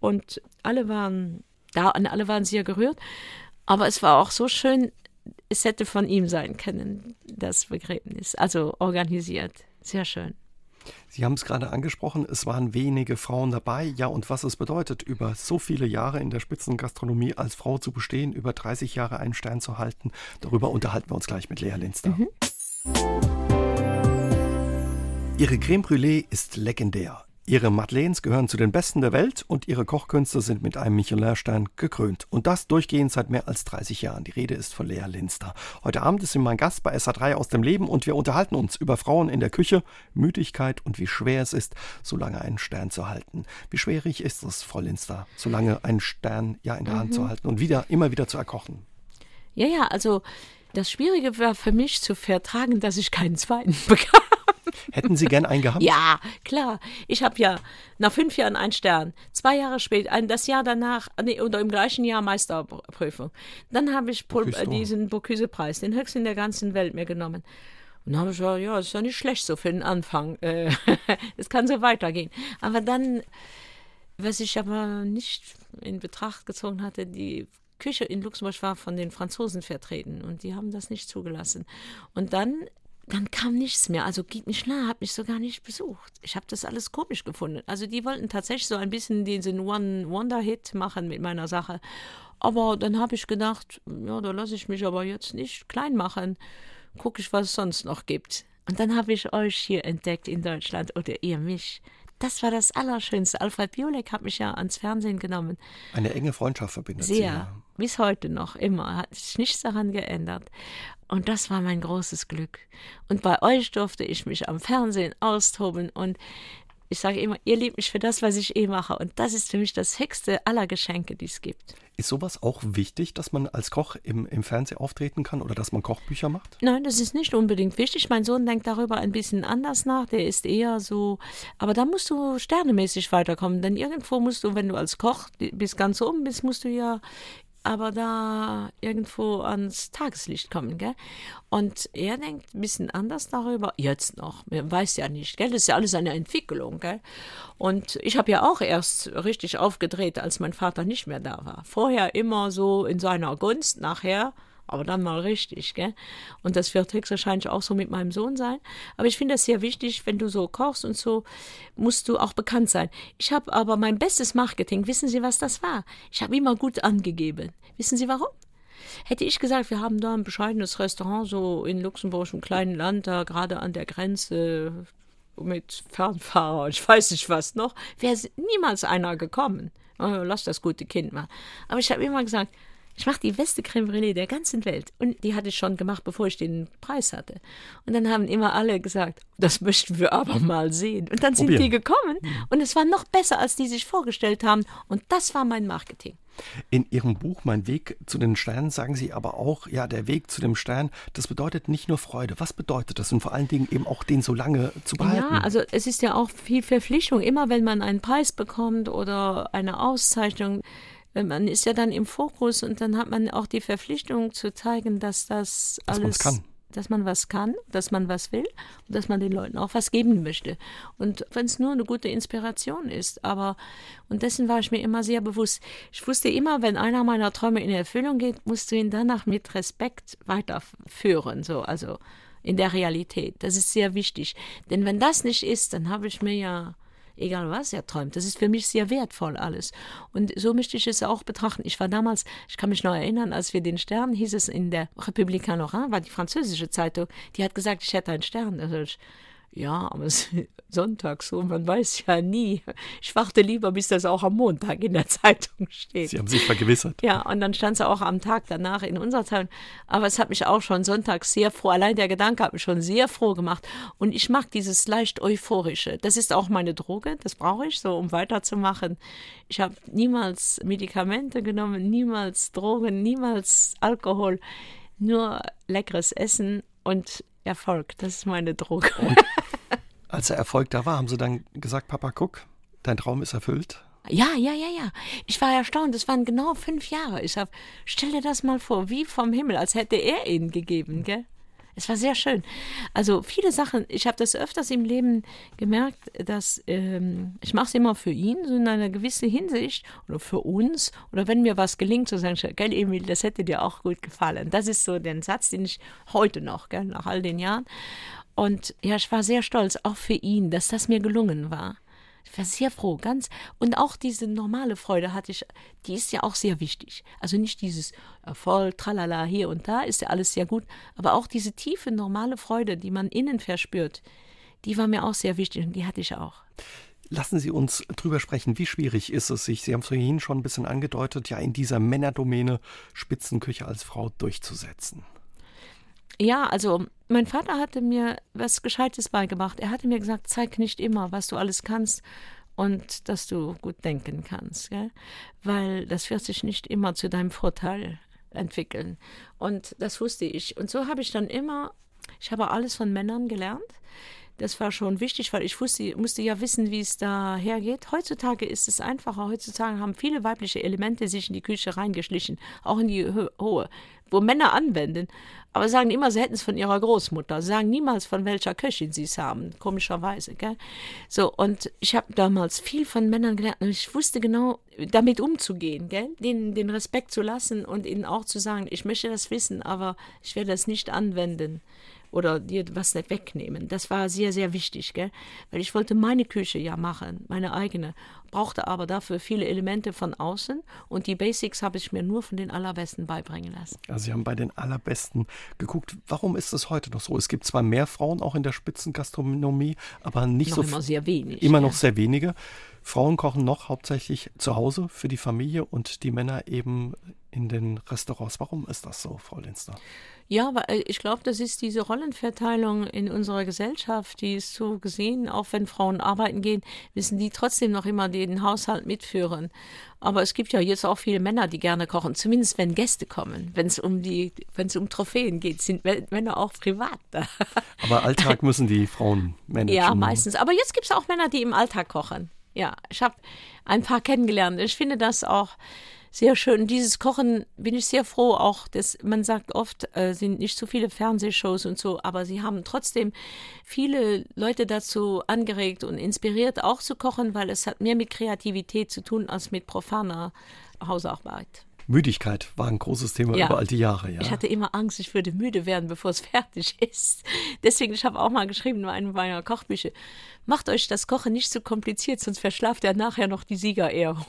Und alle waren da und alle waren sehr gerührt. Aber es war auch so schön, es hätte von ihm sein können, das Begräbnis, also organisiert. Sehr schön.
Sie haben es gerade angesprochen, es waren wenige Frauen dabei. Ja, und was es bedeutet, über so viele Jahre in der Spitzengastronomie als Frau zu bestehen, über 30 Jahre einen Stern zu halten, darüber unterhalten wir uns gleich mit Lea Linster. Mhm. Ihre Creme Brûlée ist legendär. Ihre Madeleines gehören zu den besten der Welt und ihre Kochkünste sind mit einem Michelin-Stern gekrönt. Und das durchgehend seit mehr als 30 Jahren. Die Rede ist von Lea Linster. Heute Abend ist sie mein Gast bei SA3 aus dem Leben und wir unterhalten uns über Frauen in der Küche, Müdigkeit und wie schwer es ist, so lange einen Stern zu halten. Wie schwierig ist es, Frau Linster, so lange einen Stern ja in der mhm. Hand zu halten und wieder, immer wieder zu erkochen?
Ja, ja, also das Schwierige war für mich zu vertragen, dass ich keinen zweiten [LAUGHS] bekam.
Hätten Sie gern einen gehabt?
Ja, klar. Ich habe ja nach fünf Jahren einen Stern, zwei Jahre später, das Jahr danach, nee, oder im gleichen Jahr Meisterprüfung. Dann habe ich äh, diesen Bocuse-Preis, den höchsten in der ganzen Welt, mir genommen. Und dann habe ich gesagt, ja, ist ja nicht schlecht so für den Anfang. Äh, [LAUGHS] es kann so weitergehen. Aber dann, was ich aber nicht in Betracht gezogen hatte, die Küche in Luxemburg war von den Franzosen vertreten und die haben das nicht zugelassen. Und dann dann kam nichts mehr. Also geht mich nah, hat mich sogar nicht besucht. Ich habe das alles komisch gefunden. Also die wollten tatsächlich so ein bisschen diesen One-Wonder-Hit machen mit meiner Sache. Aber dann habe ich gedacht, ja, da lasse ich mich aber jetzt nicht klein machen. Gucke ich, was es sonst noch gibt. Und dann habe ich euch hier entdeckt in Deutschland oder ihr mich. Das war das Allerschönste. Alfred Biolek hat mich ja ans Fernsehen genommen.
Eine enge Freundschaft verbindet
Sehr.
Sie. Ja.
Bis heute noch, immer. Hat sich nichts daran geändert. Und das war mein großes Glück. Und bei euch durfte ich mich am Fernsehen austoben und ich sage immer, ihr liebt mich für das, was ich eh mache. Und das ist für mich das höchste aller Geschenke, die es gibt.
Ist sowas auch wichtig, dass man als Koch im, im Fernsehen auftreten kann oder dass man Kochbücher macht?
Nein, das ist nicht unbedingt wichtig. Mein Sohn denkt darüber ein bisschen anders nach. Der ist eher so, aber da musst du sternemäßig weiterkommen. Denn irgendwo musst du, wenn du als Koch bis ganz oben bist, musst du ja aber da irgendwo ans Tageslicht kommen. Gell? Und er denkt ein bisschen anders darüber. Jetzt noch, man weiß ja nicht. Gell? Das ist ja alles eine Entwicklung. Gell? Und ich habe ja auch erst richtig aufgedreht, als mein Vater nicht mehr da war. Vorher immer so in seiner Gunst, nachher aber dann mal richtig, gell? Und das wird höchstwahrscheinlich auch so mit meinem Sohn sein. Aber ich finde es sehr wichtig, wenn du so kochst und so, musst du auch bekannt sein. Ich habe aber mein bestes Marketing, wissen Sie, was das war? Ich habe immer gut angegeben. Wissen Sie warum? Hätte ich gesagt, wir haben da ein bescheidenes Restaurant, so in Luxemburg, im kleinen Land, da gerade an der Grenze mit Fernfahrer, ich weiß nicht was noch, wäre niemals einer gekommen. Oh, lass das gute Kind mal. Aber ich habe immer gesagt, ich mache die beste Creme Brûlée der ganzen Welt. Und die hatte ich schon gemacht, bevor ich den Preis hatte. Und dann haben immer alle gesagt, das möchten wir aber mal sehen. Und dann sind Probieren. die gekommen und es war noch besser, als die sich vorgestellt haben. Und das war mein Marketing.
In Ihrem Buch Mein Weg zu den Sternen sagen Sie aber auch, ja, der Weg zu dem Stern, das bedeutet nicht nur Freude. Was bedeutet das? Und vor allen Dingen eben auch den so lange zu behalten.
Ja, also es ist ja auch viel Verpflichtung. Immer wenn man einen Preis bekommt oder eine Auszeichnung, man ist ja dann im Fokus und dann hat man auch die Verpflichtung zu zeigen, dass das
dass
alles
kann.
dass man was kann, dass man was will und dass man den Leuten auch was geben möchte. Und wenn es nur eine gute Inspiration ist, aber und dessen war ich mir immer sehr bewusst. Ich wusste immer, wenn einer meiner Träume in Erfüllung geht, musst du ihn danach mit Respekt weiterführen, so also in der Realität. Das ist sehr wichtig, denn wenn das nicht ist, dann habe ich mir ja egal was er träumt. Das ist für mich sehr wertvoll alles. Und so möchte ich es auch betrachten. Ich war damals, ich kann mich noch erinnern, als wir den Stern, hieß es in der République Norin, war die französische Zeitung, die hat gesagt, ich hätte einen Stern. Also ich, ja, aber es ist [LAUGHS] Sonntag so, man weiß ja nie. Ich warte lieber, bis das auch am Montag in der [LAUGHS] Zeitung steht.
Sie haben sich vergewissert.
Ja, und dann stand es auch am Tag danach in unserer Zeitung. Aber es hat mich auch schon Sonntag sehr froh, allein der Gedanke hat mich schon sehr froh gemacht. Und ich mag dieses leicht euphorische. Das ist auch meine Droge, das brauche ich so, um weiterzumachen. Ich habe niemals Medikamente genommen, niemals Drogen, niemals Alkohol, nur leckeres Essen und Erfolg, das ist meine Droge.
als der Erfolg da war, haben Sie dann gesagt, Papa, guck, dein Traum ist erfüllt?
Ja, ja, ja, ja. Ich war erstaunt. Es waren genau fünf Jahre. Ich hab, stell dir das mal vor, wie vom Himmel, als hätte er ihn gegeben, gell? Es war sehr schön. Also viele Sachen, ich habe das öfters im Leben gemerkt, dass ähm, ich mache es immer für ihn, so in einer gewissen Hinsicht oder für uns. Oder wenn mir was gelingt, zu sagen, gell, Emil, das hätte dir auch gut gefallen. Das ist so der Satz, den ich heute noch, gell, nach all den Jahren. Und ja, ich war sehr stolz, auch für ihn, dass das mir gelungen war. Ich war sehr froh, ganz. Und auch diese normale Freude hatte ich, die ist ja auch sehr wichtig. Also nicht dieses Erfolg, tralala, hier und da, ist ja alles sehr gut. Aber auch diese tiefe, normale Freude, die man innen verspürt, die war mir auch sehr wichtig und die hatte ich auch.
Lassen Sie uns drüber sprechen, wie schwierig ist es sich, Sie haben es vorhin schon ein bisschen angedeutet, ja in dieser Männerdomäne Spitzenküche als Frau durchzusetzen.
Ja, also mein Vater hatte mir was Gescheites beigebracht. Er hatte mir gesagt, zeig nicht immer, was du alles kannst und dass du gut denken kannst, gell? weil das wird sich nicht immer zu deinem Vorteil entwickeln. Und das wusste ich. Und so habe ich dann immer, ich habe alles von Männern gelernt. Das war schon wichtig, weil ich wusste, musste ja wissen, wie es da hergeht. Heutzutage ist es einfacher. Heutzutage haben viele weibliche Elemente sich in die Küche reingeschlichen, auch in die hohe wo Männer anwenden, aber sagen immer, sie hätten es von ihrer Großmutter, sie sagen niemals, von welcher Köchin sie es haben, komischerweise. Gell? So, und ich habe damals viel von Männern gelernt und ich wusste genau, damit umzugehen, gell? Den, den Respekt zu lassen und ihnen auch zu sagen, ich möchte das wissen, aber ich werde das nicht anwenden oder dir was nicht wegnehmen. Das war sehr, sehr wichtig, gell? weil ich wollte meine Küche ja machen, meine eigene, brauchte aber dafür viele Elemente von außen und die Basics habe ich mir nur von den Allerbesten beibringen lassen.
Also Sie haben bei den Allerbesten geguckt. Warum ist es heute noch so? Es gibt zwar mehr Frauen auch in der Spitzengastronomie, aber nicht
noch
so
immer sehr wenig.
Immer ja. noch sehr wenige. Frauen kochen noch hauptsächlich zu Hause für die Familie und die Männer eben in den Restaurants. Warum ist das so, Frau Linster?
Ja, weil äh, ich glaube, das ist diese Rollenverteilung in unserer Gesellschaft, die ist so gesehen, auch wenn Frauen arbeiten gehen, müssen die trotzdem noch immer den Haushalt mitführen. Aber es gibt ja jetzt auch viele Männer, die gerne kochen, zumindest wenn Gäste kommen. Wenn es um die, wenn es um Trophäen geht, sind Männer auch privat da. [LAUGHS]
Aber Alltag [LAUGHS] müssen die Frauen managen.
Ja, meistens. Aber jetzt gibt es auch Männer, die im Alltag kochen. Ja, ich habe ein paar kennengelernt. Ich finde das auch sehr schön. Dieses Kochen bin ich sehr froh. Auch dass man sagt oft, äh, sind nicht so viele Fernsehshows und so, aber sie haben trotzdem viele Leute dazu angeregt und inspiriert, auch zu kochen, weil es hat mehr mit Kreativität zu tun als mit profaner Hausarbeit.
Müdigkeit war ein großes Thema ja. über all die Jahre. Ja.
Ich hatte immer Angst, ich würde müde werden, bevor es [LAUGHS] fertig ist. Deswegen, ich habe auch mal geschrieben in einem meiner Kochbücher, macht euch das Kochen nicht so kompliziert, sonst verschlaft ihr nachher noch die Siegerehrung.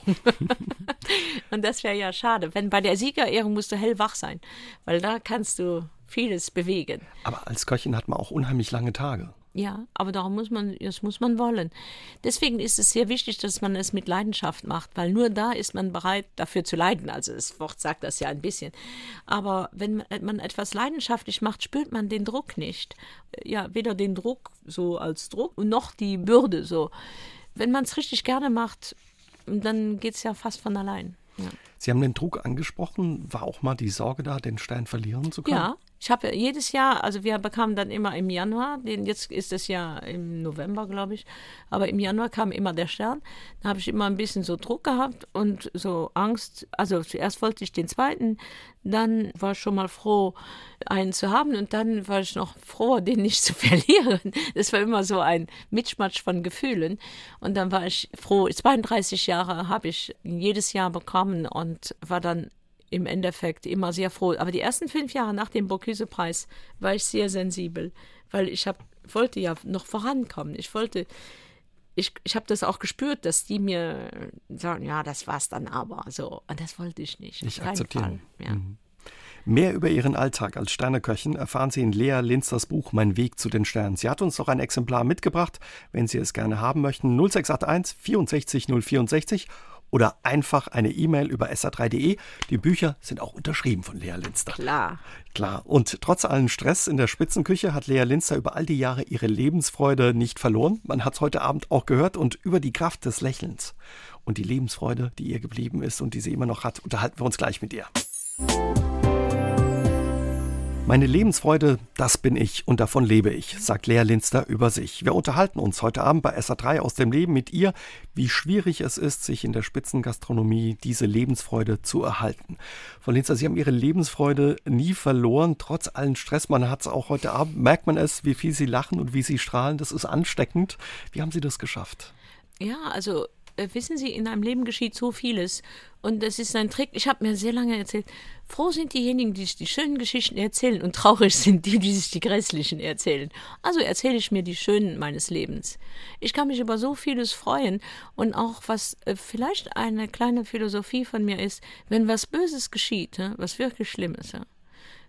[LAUGHS] Und das wäre ja schade. Wenn bei der Siegerehrung musst du hellwach sein, weil da kannst du vieles bewegen.
Aber als Köchin hat man auch unheimlich lange Tage.
Ja, aber darum muss man, das muss man wollen. Deswegen ist es sehr wichtig, dass man es mit Leidenschaft macht, weil nur da ist man bereit, dafür zu leiden. Also das Wort sagt das ja ein bisschen. Aber wenn man etwas leidenschaftlich macht, spürt man den Druck nicht. Ja, weder den Druck so als Druck noch die Bürde so. Wenn man es richtig gerne macht, dann geht es ja fast von allein. Ja.
Sie haben den Druck angesprochen. War auch mal die Sorge da, den Stein verlieren zu können?
Ja, ich habe jedes Jahr, also wir bekamen dann immer im Januar, den, jetzt ist es ja im November, glaube ich, aber im Januar kam immer der Stern. Da habe ich immer ein bisschen so Druck gehabt und so Angst. Also zuerst wollte ich den zweiten, dann war ich schon mal froh, einen zu haben und dann war ich noch froh, den nicht zu [LAUGHS] verlieren. Das war immer so ein Mitschmatsch von Gefühlen. Und dann war ich froh, 32 Jahre habe ich jedes Jahr bekommen und war dann im Endeffekt immer sehr froh. Aber die ersten fünf Jahre nach dem Bocuse-Preis war ich sehr sensibel, weil ich hab, wollte ja noch vorankommen. Ich wollte, ich, ich habe das auch gespürt, dass die mir sagen, ja, das war's dann aber. So, und das wollte ich nicht.
Ich akzeptiere. Ja. Mhm. Mehr über ihren Alltag als Sterneköchin erfahren Sie in Lea Linsters Buch Mein Weg zu den Sternen. Sie hat uns noch ein Exemplar mitgebracht, wenn Sie es gerne haben möchten. 0681 64 064 oder einfach eine E-Mail über sa3.de. Die Bücher sind auch unterschrieben von Lea Linster.
Klar.
Klar. Und trotz allen Stress in der Spitzenküche hat Lea Linster über all die Jahre ihre Lebensfreude nicht verloren. Man hat es heute Abend auch gehört und über die Kraft des Lächelns und die Lebensfreude, die ihr geblieben ist und die sie immer noch hat, unterhalten wir uns gleich mit ihr. Meine Lebensfreude, das bin ich und davon lebe ich, sagt Lea Linster über sich. Wir unterhalten uns heute Abend bei SA3 aus dem Leben mit ihr, wie schwierig es ist, sich in der Spitzengastronomie diese Lebensfreude zu erhalten. Frau Linster, Sie haben Ihre Lebensfreude nie verloren, trotz allen Stress. Man hat es auch heute Abend, merkt man es, wie viel Sie lachen und wie Sie strahlen. Das ist ansteckend. Wie haben Sie das geschafft?
Ja, also wissen Sie, in einem Leben geschieht so vieles. Und das ist ein Trick. Ich habe mir sehr lange erzählt, froh sind diejenigen, die sich die schönen Geschichten erzählen und traurig [LAUGHS] sind die, die sich die grässlichen erzählen. Also erzähle ich mir die schönen meines Lebens. Ich kann mich über so vieles freuen und auch was äh, vielleicht eine kleine Philosophie von mir ist, wenn was Böses geschieht, was wirklich Schlimmes,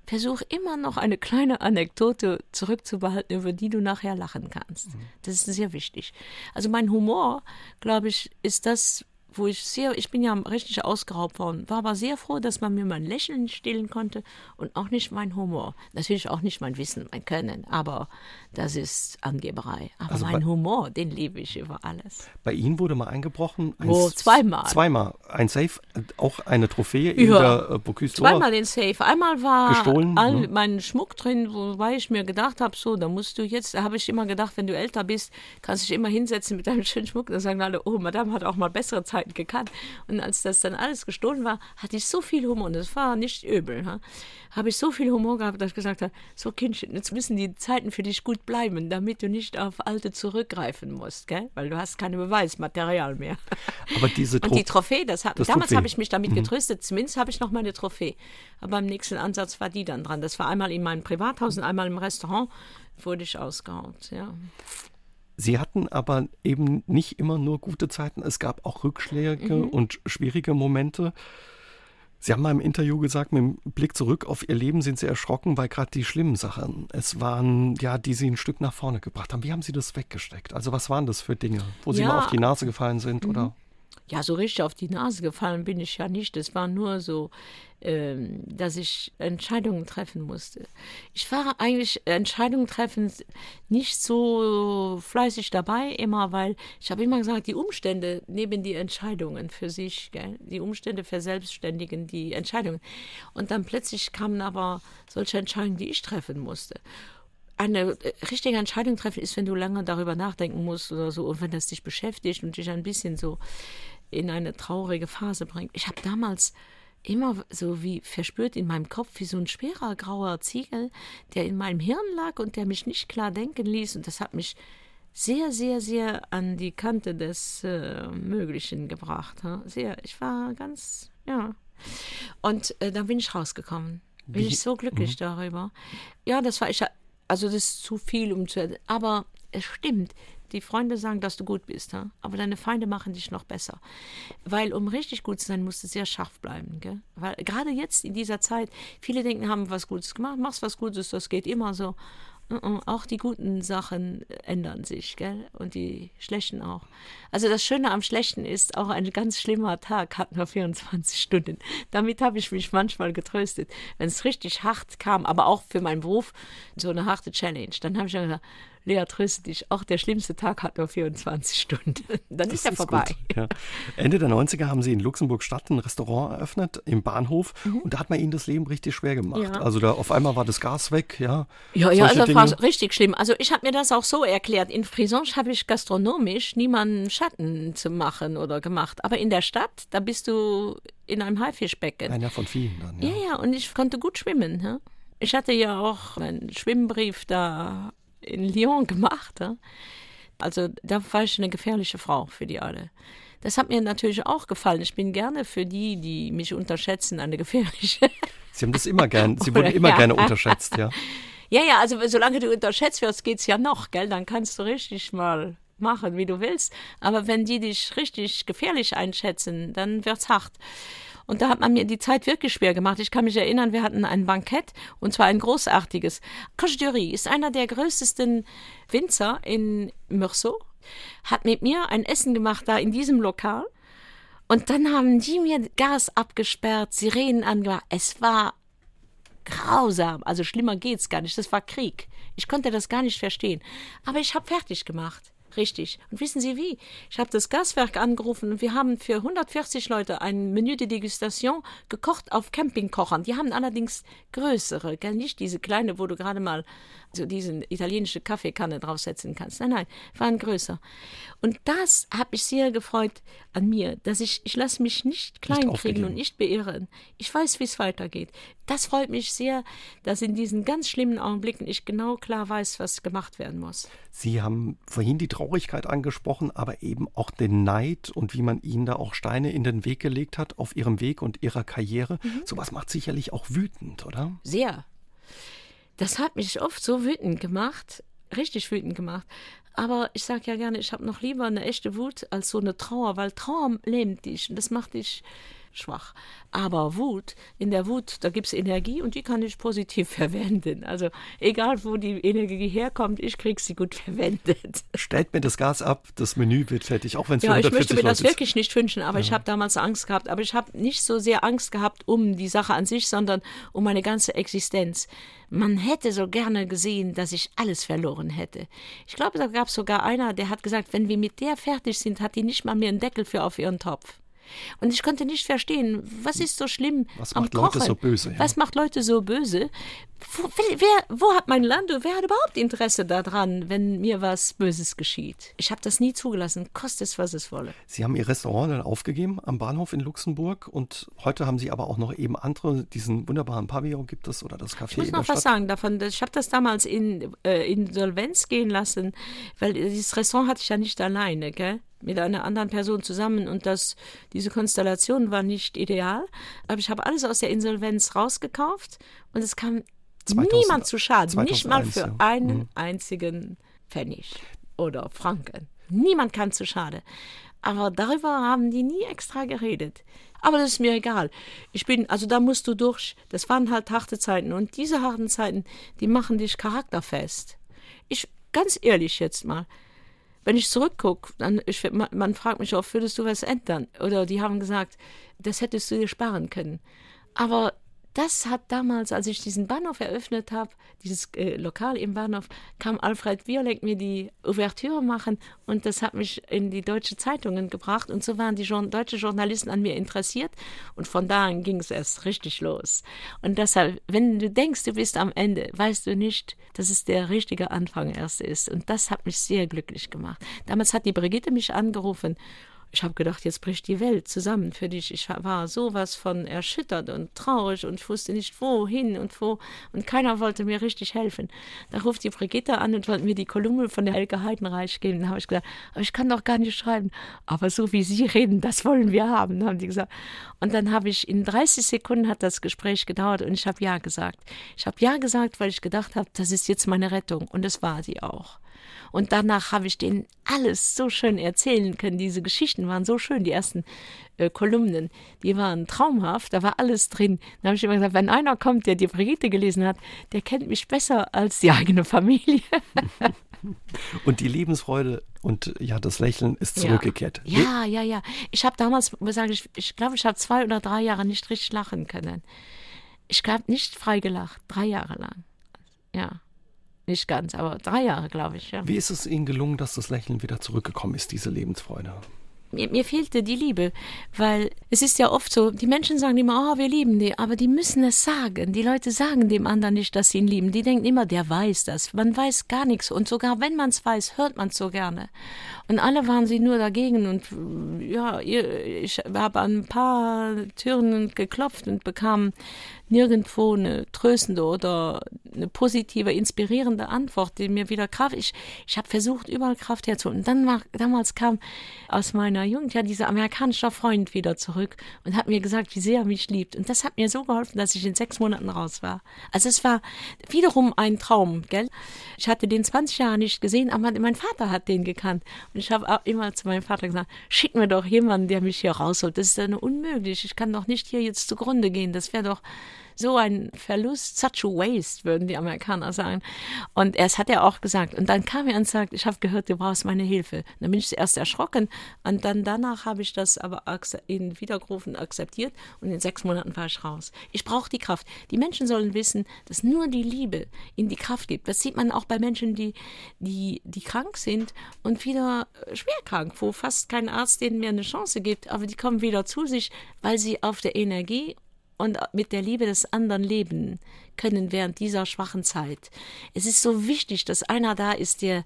versuch immer noch eine kleine Anekdote zurückzubehalten, über die du nachher lachen kannst. Das ist sehr wichtig. Also mein Humor, glaube ich, ist das, wo ich sehr, ich bin ja richtig ausgeraubt worden, war aber sehr froh, dass man mir mein Lächeln stillen konnte und auch nicht mein Humor. Natürlich auch nicht mein Wissen, mein Können, aber das ist Angeberei. Aber also mein Humor, den liebe ich über alles.
Bei Ihnen wurde mal eingebrochen?
Ein oh, zweimal.
Zweimal. Ein Safe, auch eine Trophäe
in der äh, Bocuse Zweimal den Safe. Einmal war
gestohlen,
all hm. mein Schmuck drin, wobei ich mir gedacht habe, so, da musst du jetzt, da habe ich immer gedacht, wenn du älter bist, kannst du dich immer hinsetzen mit deinem schönen Schmuck. Da sagen alle, oh, Madame hat auch mal bessere Zeiten gekannt. Und als das dann alles gestohlen war, hatte ich so viel Humor und das war nicht übel. Ha? Habe ich so viel Humor gehabt, dass ich gesagt habe, so Kindchen, jetzt müssen die Zeiten für dich gut bleiben, damit du nicht auf alte zurückgreifen musst, gell? weil du hast keine Beweismaterial mehr. [LAUGHS]
Aber diese
Tro Und die Trophäe, das das damals habe ich mich damit mhm. getröstet, zumindest habe ich noch meine Trophäe. Aber beim nächsten Ansatz war die dann dran. Das war einmal in meinem Privathaus und einmal im Restaurant, wurde ich ausgehaut, ja.
Sie hatten aber eben nicht immer nur gute Zeiten, es gab auch Rückschläge mhm. und schwierige Momente. Sie haben mal im Interview gesagt, mit dem Blick zurück auf Ihr Leben sind Sie erschrocken, weil gerade die schlimmen Sachen es waren, ja, die Sie ein Stück nach vorne gebracht haben. Wie haben Sie das weggesteckt? Also was waren das für Dinge, wo Sie ja. mal auf die Nase gefallen sind mhm. oder?
Ja, so richtig auf die Nase gefallen bin ich ja nicht. Es war nur so, dass ich Entscheidungen treffen musste. Ich war eigentlich Entscheidungen treffen nicht so fleißig dabei, immer, weil ich habe immer gesagt, die Umstände nehmen die Entscheidungen für sich, gell? die Umstände verselbstständigen die Entscheidungen. Und dann plötzlich kamen aber solche Entscheidungen, die ich treffen musste eine äh, richtige Entscheidung treffen ist, wenn du lange darüber nachdenken musst oder so und wenn das dich beschäftigt und dich ein bisschen so in eine traurige Phase bringt. Ich habe damals immer so wie verspürt in meinem Kopf wie so ein schwerer grauer Ziegel, der in meinem Hirn lag und der mich nicht klar denken ließ. Und das hat mich sehr, sehr, sehr an die Kante des äh, Möglichen gebracht. Ha? Sehr, ich war ganz, ja. Und äh, dann bin ich rausgekommen. Bin wie? ich so glücklich mhm. darüber. Ja, das war ich, also das ist zu viel, um zu, aber es stimmt die Freunde sagen, dass du gut bist, ja? aber deine Feinde machen dich noch besser. Weil um richtig gut zu sein, musst du sehr scharf bleiben. Gell? Weil gerade jetzt in dieser Zeit, viele denken, haben was Gutes gemacht, machst was Gutes, das geht immer so. Auch die guten Sachen ändern sich, gell? Und die schlechten auch. Also das Schöne am Schlechten ist, auch ein ganz schlimmer Tag hat nur 24 Stunden. Damit habe ich mich manchmal getröstet. Wenn es richtig hart kam, aber auch für meinen Beruf so eine harte Challenge, dann habe ich gesagt, Lea, tröste dich, auch der schlimmste Tag hat nur 24 Stunden. [LAUGHS] Dann das ist er vorbei.
ja. Ende der 90er haben Sie in Luxemburg-Stadt ein Restaurant eröffnet, im Bahnhof, mhm. und da hat man Ihnen das Leben richtig schwer gemacht. Ja. Also da auf einmal war das Gas weg, ja.
Ja, ja, also das war richtig schlimm. Also ich habe mir das auch so erklärt. In Frisange habe ich gastronomisch niemanden Schatten zu machen oder gemacht. Aber in der Stadt, da bist du in einem Haifischbecken.
Einer von vielen dann, ja.
Ja, ja, und ich konnte gut schwimmen. Ja? Ich hatte ja auch einen Schwimmbrief da in Lyon gemacht. Ja? Also da war ich eine gefährliche Frau für die alle. Das hat mir natürlich auch gefallen. Ich bin gerne für die, die mich unterschätzen, eine gefährliche.
Sie haben das immer gern, Sie wurden immer ja. gerne unterschätzt, ja.
Ja, ja, also solange du unterschätzt wirst, geht es ja noch, gell? Dann kannst du richtig mal machen, wie du willst. Aber wenn die dich richtig gefährlich einschätzen, dann wird es hart. Und da hat man mir die Zeit wirklich schwer gemacht. Ich kann mich erinnern, wir hatten ein Bankett und zwar ein großartiges. Coche ist einer der größten Winzer in Meursault, hat mit mir ein Essen gemacht da in diesem Lokal. Und dann haben die mir Gas abgesperrt, Sirenen angemacht. Es war grausam. Also schlimmer geht's gar nicht. Das war Krieg. Ich konnte das gar nicht verstehen. Aber ich habe fertig gemacht. Richtig. Und wissen Sie wie? Ich habe das Gaswerk angerufen und wir haben für 140 Leute ein Menü de Degustation gekocht auf Campingkochern. Die haben allerdings größere, gell? nicht diese kleine, wo du gerade mal so diese italienische Kaffeekanne draufsetzen kannst. Nein, nein, waren größer. Und das hat mich sehr gefreut an mir, dass ich, ich lasse mich nicht kleinkriegen nicht und nicht beirren. Ich weiß, wie es weitergeht. Das freut mich sehr, dass in diesen ganz schlimmen Augenblicken ich genau klar weiß, was gemacht werden muss.
Sie haben vorhin die Traurigkeit angesprochen, aber eben auch den Neid und wie man Ihnen da auch Steine in den Weg gelegt hat auf Ihrem Weg und Ihrer Karriere. Mhm. Sowas macht sicherlich auch wütend, oder?
Sehr das hat mich oft so wütend gemacht, richtig wütend gemacht. Aber ich sage ja gerne, ich habe noch lieber eine echte Wut als so eine Trauer, weil Trauer lähmt dich und das macht dich schwach. Aber Wut, in der Wut, da gibt es Energie und die kann ich positiv [LAUGHS] verwenden. Also egal, wo die Energie herkommt, ich kriege sie gut [LAUGHS] verwendet.
Stellt mir das Gas ab, das Menü wird fertig, auch wenn es
Ja, ich möchte mir das ist. wirklich nicht wünschen, aber ja. ich habe damals Angst gehabt. Aber ich habe nicht so sehr Angst gehabt um die Sache an sich, sondern um meine ganze Existenz. Man hätte so gerne gesehen, dass ich alles verloren hätte. Ich glaube, da gab es sogar einer, der hat gesagt, wenn wir mit der fertig sind, hat die nicht mal mehr einen Deckel für auf ihren Topf. Und ich konnte nicht verstehen, was ist so schlimm
was am macht Kochen? Leute so böse? Ja.
Was macht Leute so böse? Wo, wer, wo hat mein Land, wer hat überhaupt Interesse daran, wenn mir was Böses geschieht? Ich habe das nie zugelassen, kostet es, was es wolle.
Sie haben Ihr Restaurant dann aufgegeben am Bahnhof in Luxemburg und heute haben Sie aber auch noch eben andere, diesen wunderbaren Pavillon gibt es oder das Café. Ich
muss noch was sagen davon. Ich habe das damals in äh, Insolvenz gehen lassen, weil dieses Restaurant hatte ich ja nicht alleine, gell? Mit einer anderen Person zusammen und das, diese Konstellation war nicht ideal. Aber ich habe alles aus der Insolvenz rausgekauft und es kam 2000, niemand zu Schaden, 2001, nicht mal für ja. einen mhm. einzigen Pfennig oder Franken. Niemand kam zu Schade. Aber darüber haben die nie extra geredet. Aber das ist mir egal. Ich bin, also da musst du durch. Das waren halt harte Zeiten. Und diese harten Zeiten, die machen dich charakterfest. Ich, ganz ehrlich jetzt mal, wenn ich zurückgucke, dann ich, man, fragt mich oft, würdest du was ändern? Oder die haben gesagt, das hättest du dir sparen können. Aber das hat damals, als ich diesen Bahnhof eröffnet habe, dieses äh, Lokal im Bahnhof, kam Alfred Violek mir die Ouvertüre machen und das hat mich in die deutsche Zeitungen gebracht und so waren die Jour deutsche Journalisten an mir interessiert und von da an ging es erst richtig los. Und deshalb, wenn du denkst, du bist am Ende, weißt du nicht, dass es der richtige Anfang erst ist und das hat mich sehr glücklich gemacht. Damals hat die Brigitte mich angerufen ich habe gedacht, jetzt bricht die Welt zusammen für dich. Ich war sowas von erschüttert und traurig und wusste nicht wohin und wo und keiner wollte mir richtig helfen. Da ruft die Brigitte an und wollte mir die Kolumne von der Helge Heidenreich geben. Da habe ich gesagt, aber ich kann doch gar nicht schreiben. Aber so wie Sie reden, das wollen wir haben, haben die gesagt. Und dann habe ich in 30 Sekunden hat das Gespräch gedauert und ich habe ja gesagt. Ich habe ja gesagt, weil ich gedacht habe, das ist jetzt meine Rettung und das war sie auch. Und danach habe ich denen alles so schön erzählen können. Diese Geschichten waren so schön, die ersten äh, Kolumnen, die waren traumhaft, da war alles drin. Da habe ich immer gesagt, wenn einer kommt, der die Brigitte gelesen hat, der kennt mich besser als die eigene Familie. [LAUGHS]
Und die Lebensfreude und ja, das Lächeln ist zurückgekehrt.
Ja, ja, ja. ja. Ich habe damals, sage ich, ich glaube, ich habe zwei oder drei Jahre nicht richtig lachen können. Ich habe nicht frei gelacht, drei Jahre lang. Ja. Nicht ganz, aber drei Jahre, glaube ich. Ja.
Wie ist es Ihnen gelungen, dass das Lächeln wieder zurückgekommen ist, diese Lebensfreude?
Mir, mir, fehlte die Liebe, weil es ist ja oft so, die Menschen sagen immer, oh, wir lieben die, aber die müssen es sagen. Die Leute sagen dem anderen nicht, dass sie ihn lieben. Die denken immer, der weiß das. Man weiß gar nichts und sogar wenn man es weiß, hört man es so gerne. Und alle waren sie nur dagegen und ja, ich habe an ein paar Türen geklopft und bekam nirgendwo eine tröstende oder eine positive, inspirierende Antwort, die mir wieder Kraft. Ich, ich habe versucht, überall Kraft herzuholen. Und dann war, damals kam aus meiner Jugend ja dieser amerikanische Freund wieder zurück und hat mir gesagt, wie sehr er mich liebt. Und das hat mir so geholfen, dass ich in sechs Monaten raus war. Also es war wiederum ein Traum, gell? Ich hatte den 20 Jahre nicht gesehen, aber mein Vater hat den gekannt. Und ich habe auch immer zu meinem Vater gesagt, schick mir doch jemanden, der mich hier rausholt. Das ist dann unmöglich. Ich kann doch nicht hier jetzt zugrunde gehen. Das wäre doch so ein Verlust, such a waste, würden die Amerikaner sagen. Und erst hat er auch gesagt. Und dann kam er und sagt, ich habe gehört, du brauchst meine Hilfe. Dann bin ich zuerst erschrocken und dann danach habe ich das aber in Wiedergerufen akzeptiert und in sechs Monaten war ich raus. Ich brauche die Kraft. Die Menschen sollen wissen, dass nur die Liebe ihnen die Kraft gibt. Das sieht man auch bei Menschen, die, die, die krank sind und wieder schwer krank, wo fast kein Arzt denen mehr eine Chance gibt, aber die kommen wieder zu sich, weil sie auf der Energie und mit der Liebe des anderen leben können während dieser schwachen Zeit. Es ist so wichtig, dass einer da ist, der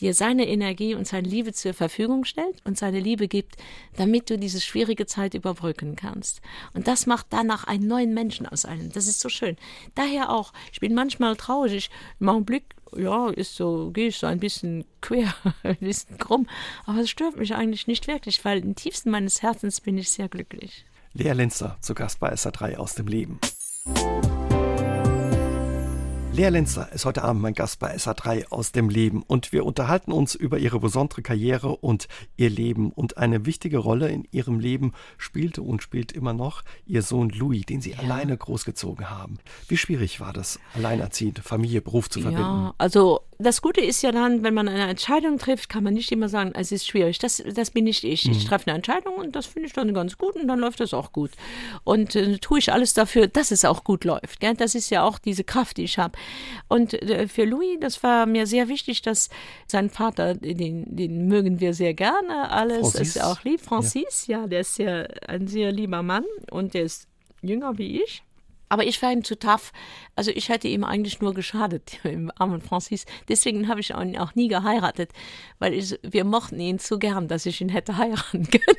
dir seine Energie und seine Liebe zur Verfügung stellt und seine Liebe gibt, damit du diese schwierige Zeit überbrücken kannst. Und das macht danach einen neuen Menschen aus einem. Das ist so schön. Daher auch, ich bin manchmal traurig, im Augenblick ja, ist so, gehe ich so ein bisschen quer, [LAUGHS] ein bisschen krumm, aber es stört mich eigentlich nicht wirklich, weil im tiefsten meines Herzens bin ich sehr glücklich.
Lea Lenzer zu Gast bei SA3 aus dem Leben. Lea Lenzer ist heute Abend mein Gast bei SA3 aus dem Leben und wir unterhalten uns über ihre besondere Karriere und ihr Leben. Und eine wichtige Rolle in ihrem Leben spielte und spielt immer noch ihr Sohn Louis, den sie ja. alleine großgezogen haben. Wie schwierig war das, alleinerziehend Familie, Beruf zu verbinden?
Ja, also das Gute ist ja dann, wenn man eine Entscheidung trifft, kann man nicht immer sagen, es ist schwierig. Das, das bin nicht ich. Ich mhm. treffe eine Entscheidung und das finde ich dann ganz gut und dann läuft das auch gut. Und äh, tue ich alles dafür, dass es auch gut läuft. Gell? Das ist ja auch diese Kraft, die ich habe. Und äh, für Louis, das war mir sehr wichtig, dass sein Vater, den, den mögen wir sehr gerne, alles Francis. ist auch lieb. Francis, ja. ja, der ist ja ein sehr lieber Mann und der ist jünger wie ich. Aber ich war ihm zu tough. Also ich hätte ihm eigentlich nur geschadet, [LAUGHS] im armen Francis. Deswegen habe ich ihn auch nie geheiratet, weil ich, wir mochten ihn zu gern, dass ich ihn hätte heiraten [LAUGHS] können.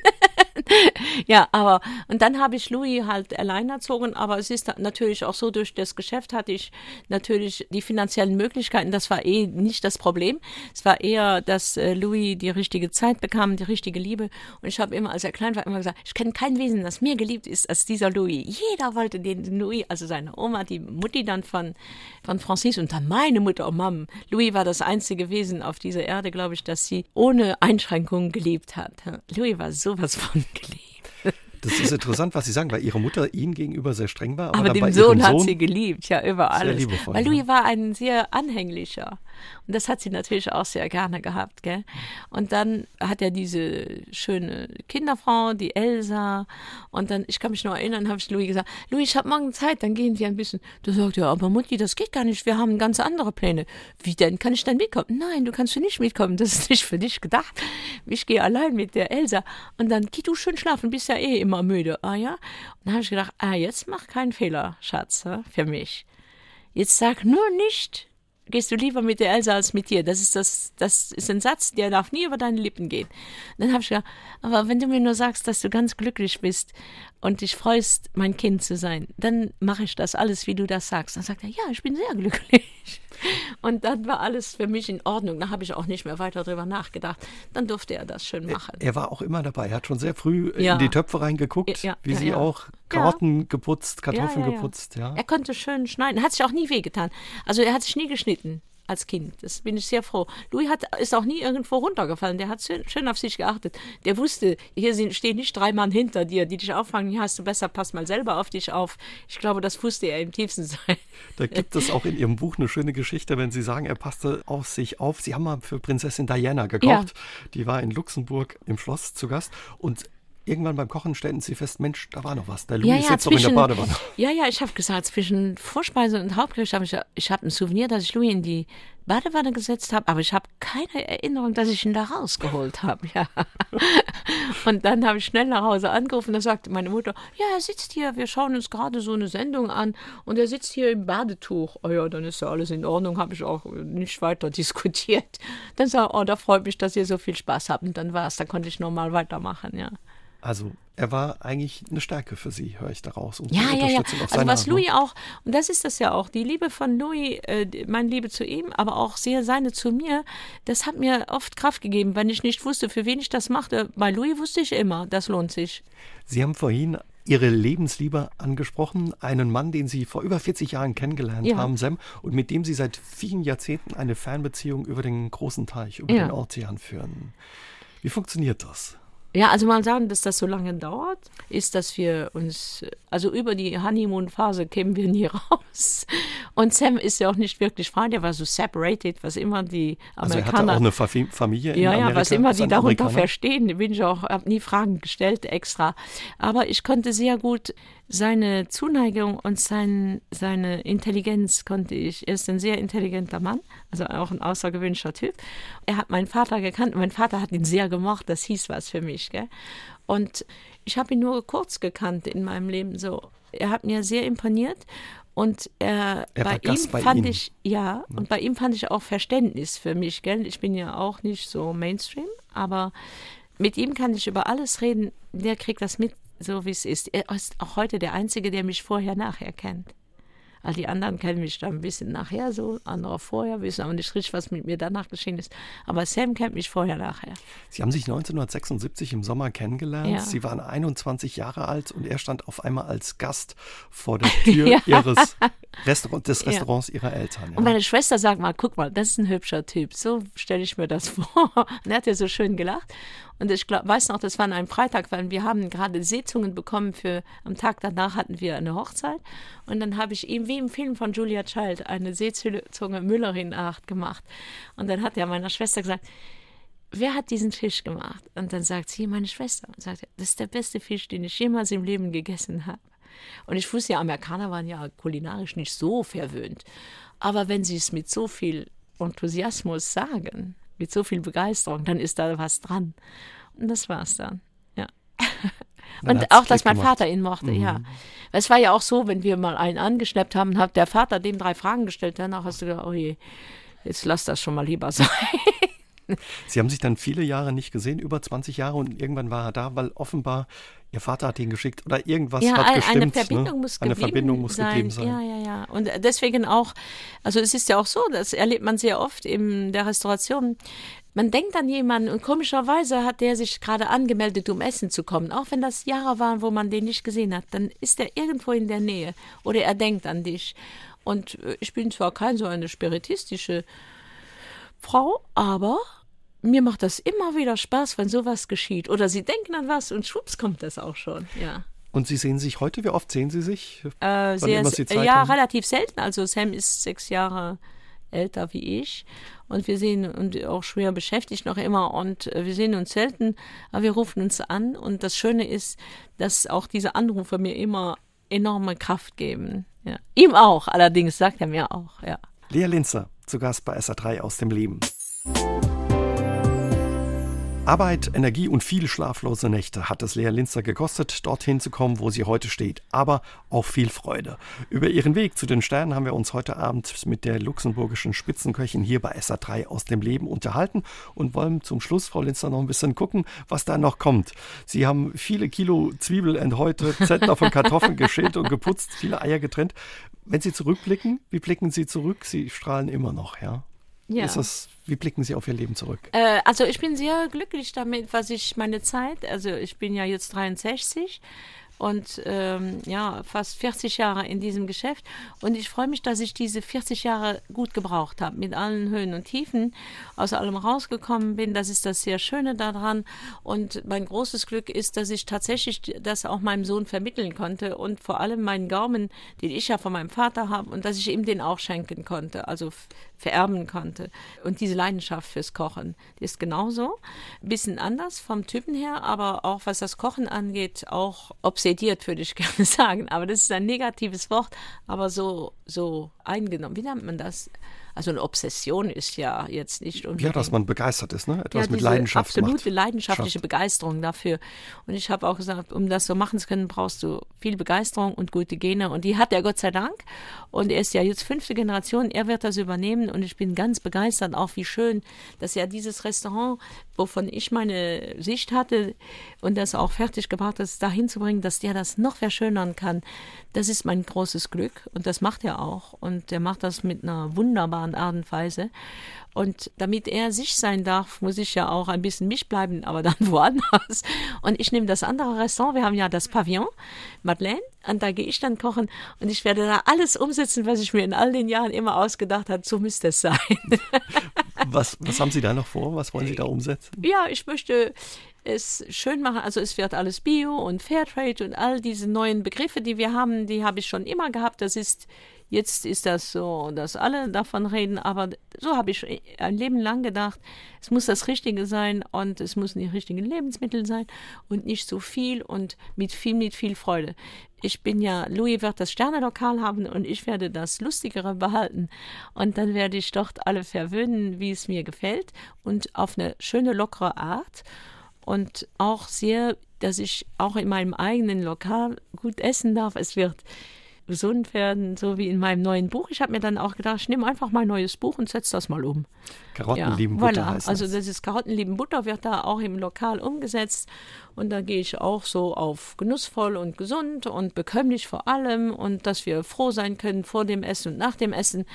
[LAUGHS] ja, aber und dann habe ich Louis halt allein erzogen, aber es ist natürlich auch so, durch das Geschäft hatte ich natürlich die finanziellen Möglichkeiten, das war eh nicht das Problem. Es war eher, dass äh, Louis die richtige Zeit bekam, die richtige Liebe und ich habe immer, als er klein war, immer gesagt, ich kenne kein Wesen, das mehr geliebt ist als dieser Louis. Jeder wollte den Louis, also seine Oma, die Mutti dann von, von Francis und dann meine Mutter und Mom. Louis war das einzige Wesen auf dieser Erde, glaube ich, das sie ohne Einschränkungen geliebt hat. Louis war sowas von geliebt.
Das ist interessant, was Sie sagen, weil Ihre Mutter Ihnen gegenüber sehr streng war.
Aber, aber dem Sohn, Sohn hat sie geliebt, ja, über alles. Weil Louis war ein sehr anhänglicher. Und das hat sie natürlich auch sehr gerne gehabt. Gell? Und dann hat er diese schöne Kinderfrau, die Elsa. Und dann, ich kann mich noch erinnern, habe ich Louis gesagt, Louis, ich habe morgen Zeit, dann gehen wir ein bisschen. Du sagst, ja, aber Mutti, das geht gar nicht, wir haben ganz andere Pläne. Wie denn? Kann ich dann mitkommen? Nein, du kannst nicht mitkommen, das ist nicht für dich gedacht. Ich gehe allein mit der Elsa. Und dann geh du schön schlafen, bist ja eh immer müde. Ah ja? Und dann habe ich gedacht, ah, jetzt mach keinen Fehler, Schatz, für mich. Jetzt sag nur nicht, gehst du lieber mit der Elsa als mit dir? Das ist das, das ist ein Satz, der darf nie über deine Lippen gehen. Dann habe ich gedacht, aber wenn du mir nur sagst, dass du ganz glücklich bist und dich freust, mein Kind zu sein, dann mache ich das alles, wie du das sagst. Dann sagt er, ja, ich bin sehr glücklich. [LAUGHS] Und dann war alles für mich in Ordnung. Da habe ich auch nicht mehr weiter drüber nachgedacht. Dann durfte er das schön machen.
Er, er war auch immer dabei. Er hat schon sehr früh ja. in die Töpfe reingeguckt, ja, wie ja, sie auch Karotten geputzt, Kartoffeln geputzt. Ja.
Er konnte schön schneiden. Hat sich auch nie wehgetan. Also er hat sich nie geschnitten als Kind. Das bin ich sehr froh. Louis hat, ist auch nie irgendwo runtergefallen. Der hat schön auf sich geachtet. Der wusste, hier sind, stehen nicht drei Mann hinter dir, die dich auffangen. Hier hast du besser, pass mal selber auf dich auf. Ich glaube, das wusste er im tiefsten Sein.
Da gibt es auch in Ihrem Buch eine schöne Geschichte, wenn Sie sagen, er passte auf sich auf. Sie haben mal für Prinzessin Diana gekocht. Ja. Die war in Luxemburg im Schloss zu Gast. Und irgendwann beim Kochen stellten sie fest, Mensch, da war noch was. Der Louis
ja, ja,
ist jetzt zwischen, noch in der Badewanne. [LAUGHS]
Ja, ja, ich habe gesagt, zwischen Vorspeise und Hauptgericht habe ich, ich habe ein Souvenir, dass ich Louis in die Badewanne gesetzt habe, aber ich habe keine Erinnerung, dass ich ihn da rausgeholt habe. [LAUGHS] Ja. Und dann habe ich schnell nach Hause angerufen, da sagte meine Mutter, ja, er sitzt hier, wir schauen uns gerade so eine Sendung an und er sitzt hier im Badetuch. Oh ja, dann ist ja alles in Ordnung, habe ich auch nicht weiter [LAUGHS] diskutiert. Dann sag oh, da freut mich, dass ihr so viel Spaß habt. Und dann war es, dann konnte ich normal weitermachen, ja.
Also er war eigentlich eine Stärke für Sie, höre ich daraus.
Und ja, ja, ja. Also was Louis ne? auch, und das ist das ja auch, die Liebe von Louis, äh, meine Liebe zu ihm, aber auch sehr seine zu mir, das hat mir oft Kraft gegeben, wenn ich nicht wusste, für wen ich das machte. Bei Louis wusste ich immer, das lohnt sich.
Sie haben vorhin Ihre Lebensliebe angesprochen, einen Mann, den Sie vor über 40 Jahren kennengelernt ja. haben, Sam, und mit dem Sie seit vielen Jahrzehnten eine Fernbeziehung über den großen Teich, über ja. den Ozean führen. Wie funktioniert das?
Ja, also mal sagen, dass das so lange dauert, ist, dass wir uns, also über die Honeymoon-Phase kämen wir nie [LAUGHS] raus. Und Sam ist ja auch nicht wirklich frei, der war so separated, was immer die Amerikaner.
Also er hatte auch eine Familie in
Ja,
Amerika,
ja, was immer die darunter verstehen, bin ich auch, habe nie Fragen gestellt extra. Aber ich konnte sehr gut seine Zuneigung und sein, seine Intelligenz konnte ich. Er ist ein sehr intelligenter Mann, also auch ein außergewöhnlicher Typ. Er hat meinen Vater gekannt und mein Vater hat ihn sehr gemocht, das hieß was für mich. Gell? Und ich habe ihn nur kurz gekannt in meinem Leben so. Er hat mir sehr imponiert und er,
er
bei
ihm
bei
fand
Ihnen. ich, ja, ja, und bei ihm fand ich auch Verständnis für mich, gell? Ich bin ja auch nicht so Mainstream, aber mit ihm kann ich über alles reden. Der kriegt das mit, so wie es ist. Er ist auch heute der Einzige, der mich vorher nachher kennt. All die anderen kennen mich dann ein bisschen nachher so, andere vorher, wissen aber nicht richtig, was mit mir danach geschehen ist. Aber Sam kennt mich vorher nachher.
Sie haben sich 1976 im Sommer kennengelernt. Ja. Sie waren 21 Jahre alt und er stand auf einmal als Gast vor der [LAUGHS] Tür ja. ihres Restaurant, des Restaurants ja. ihrer Eltern.
Und meine Schwester sagt mal, guck mal, das ist ein hübscher Typ. So stelle ich mir das [LAUGHS] vor. Und er hat ja so schön gelacht. Und ich glaub, weiß noch, das war einem Freitag, weil wir haben gerade Sitzungen bekommen für, am Tag danach hatten wir eine Hochzeit. Und dann habe ich ihm, wie im Film von Julia Child, eine Seezunge Müllerin Art gemacht. Und dann hat er meiner Schwester gesagt, wer hat diesen Fisch gemacht? Und dann sagt sie, meine Schwester. Und sagt, das ist der beste Fisch, den ich jemals im Leben gegessen habe. Und ich wusste ja, Amerikaner waren ja kulinarisch nicht so verwöhnt. Aber wenn sie es mit so viel Enthusiasmus sagen, mit so viel Begeisterung, dann ist da was dran. Und das war's dann. Ja. [LAUGHS] Dann und auch, dass mein gemacht. Vater ihn mochte, mhm. ja. Es war ja auch so, wenn wir mal einen angeschleppt haben, hat der Vater dem drei Fragen gestellt, danach hast du gedacht, oh je, jetzt lass das schon mal lieber sein.
Sie haben sich dann viele Jahre nicht gesehen, über 20 Jahre, und irgendwann war er da, weil offenbar Ihr Vater hat ihn geschickt oder irgendwas
ja,
hat gestimmt.
Eine Verbindung
ne?
muss
eine Verbindung muss
sein.
gegeben sein.
Ja, ja, ja. Und deswegen auch, also es ist ja auch so, das erlebt man sehr oft in der Restauration. Man denkt an jemanden und komischerweise hat der sich gerade angemeldet, um essen zu kommen. Auch wenn das Jahre waren, wo man den nicht gesehen hat, dann ist er irgendwo in der Nähe oder er denkt an dich. Und äh, ich bin zwar kein so eine spiritistische Frau, aber mir macht das immer wieder Spaß, wenn sowas geschieht. Oder sie denken an was und schwupps kommt das auch schon, ja.
Und Sie sehen sich heute, wie oft sehen Sie sich?
Äh, sehr, ja, haben? relativ selten. Also Sam ist sechs Jahre älter wie ich und wir sehen und auch schwer beschäftigt noch immer und äh, wir sehen uns selten, aber wir rufen uns an und das Schöne ist, dass auch diese Anrufe mir immer enorme Kraft geben. Ja. Ihm auch, allerdings sagt er mir auch, ja.
Lea Linzer, zu Gast bei SA3 aus dem Leben. Arbeit, Energie und viele schlaflose Nächte hat es Lea Linzer gekostet, dorthin zu kommen, wo sie heute steht. Aber auch viel Freude. Über ihren Weg zu den Sternen haben wir uns heute Abend mit der luxemburgischen Spitzenköchin hier bei SA3 aus dem Leben unterhalten und wollen zum Schluss, Frau Linzer, noch ein bisschen gucken, was da noch kommt. Sie haben viele Kilo Zwiebel enthäutet, Zentner von Kartoffeln [LAUGHS] geschält und geputzt, viele Eier getrennt. Wenn Sie zurückblicken, wie blicken Sie zurück? Sie strahlen immer noch, ja? Ja. Ist das, wie blicken Sie auf Ihr Leben zurück?
Äh, also ich bin sehr glücklich damit, was ich meine Zeit, also ich bin ja jetzt 63 und ähm, ja, fast 40 Jahre in diesem Geschäft. Und ich freue mich, dass ich diese 40 Jahre gut gebraucht habe, mit allen Höhen und Tiefen, aus allem rausgekommen bin. Das ist das sehr Schöne daran. Und mein großes Glück ist, dass ich tatsächlich das auch meinem Sohn vermitteln konnte und vor allem meinen Gaumen, den ich ja von meinem Vater habe, und dass ich ihm den auch schenken konnte, also vererben konnte. Und diese Leidenschaft fürs Kochen, die ist genauso. Bisschen anders vom Typen her, aber auch was das Kochen angeht, auch obsediert, würde ich [LAUGHS] gerne sagen. Aber das ist ein negatives Wort, aber so, so eingenommen. Wie nennt man das? Also eine Obsession ist ja jetzt nicht
unbedingt. Ja, dass man begeistert ist, ne? Etwas
ja,
mit Leidenschaft
absolute macht. leidenschaftliche Schafft. Begeisterung dafür. Und ich habe auch gesagt, um das so machen zu können, brauchst du viel Begeisterung und gute Gene. Und die hat er Gott sei Dank. Und er ist ja jetzt fünfte Generation. Er wird das übernehmen. Und ich bin ganz begeistert, auch wie schön, dass er dieses Restaurant, wovon ich meine Sicht hatte und das auch fertig gebracht ist, dahin zu bringen, dass der das noch verschönern kann. Das ist mein großes Glück. Und das macht er auch. Und er macht das mit einer wunderbaren wunderbaren Art und Weise. Und damit er sich sein darf, muss ich ja auch ein bisschen mich bleiben, aber dann [LAUGHS] woanders. Und ich nehme das andere Restaurant. Wir haben ja das Pavillon, Madeleine, und da gehe ich dann kochen und ich werde da alles umsetzen, was ich mir in all den Jahren immer ausgedacht habe. So müsste es sein. [LAUGHS]
Was, was haben Sie da noch vor? Was wollen Sie da umsetzen?
Ja, ich möchte es schön machen. Also es wird alles Bio und Fairtrade und all diese neuen Begriffe, die wir haben, die habe ich schon immer gehabt. Das ist Jetzt ist das so, dass alle davon reden, aber so habe ich ein Leben lang gedacht, es muss das Richtige sein und es müssen die richtigen Lebensmittel sein und nicht so viel und mit viel, mit viel Freude. Ich bin ja, Louis wird das Sternelokal haben und ich werde das Lustigere behalten. Und dann werde ich dort alle verwöhnen, wie es mir gefällt und auf eine schöne, lockere Art. Und auch sehr, dass ich auch in meinem eigenen Lokal gut essen darf. Es wird gesund werden, so wie in meinem neuen Buch. Ich habe mir dann auch gedacht, ich nehme einfach mein neues Buch und setze das mal um.
Karottenlieben ja, Butter. Voilà.
Also das ist Karottenlieben Butter wird da auch im Lokal umgesetzt und da gehe ich auch so auf genussvoll und gesund und bekömmlich vor allem und dass wir froh sein können vor dem Essen und nach dem Essen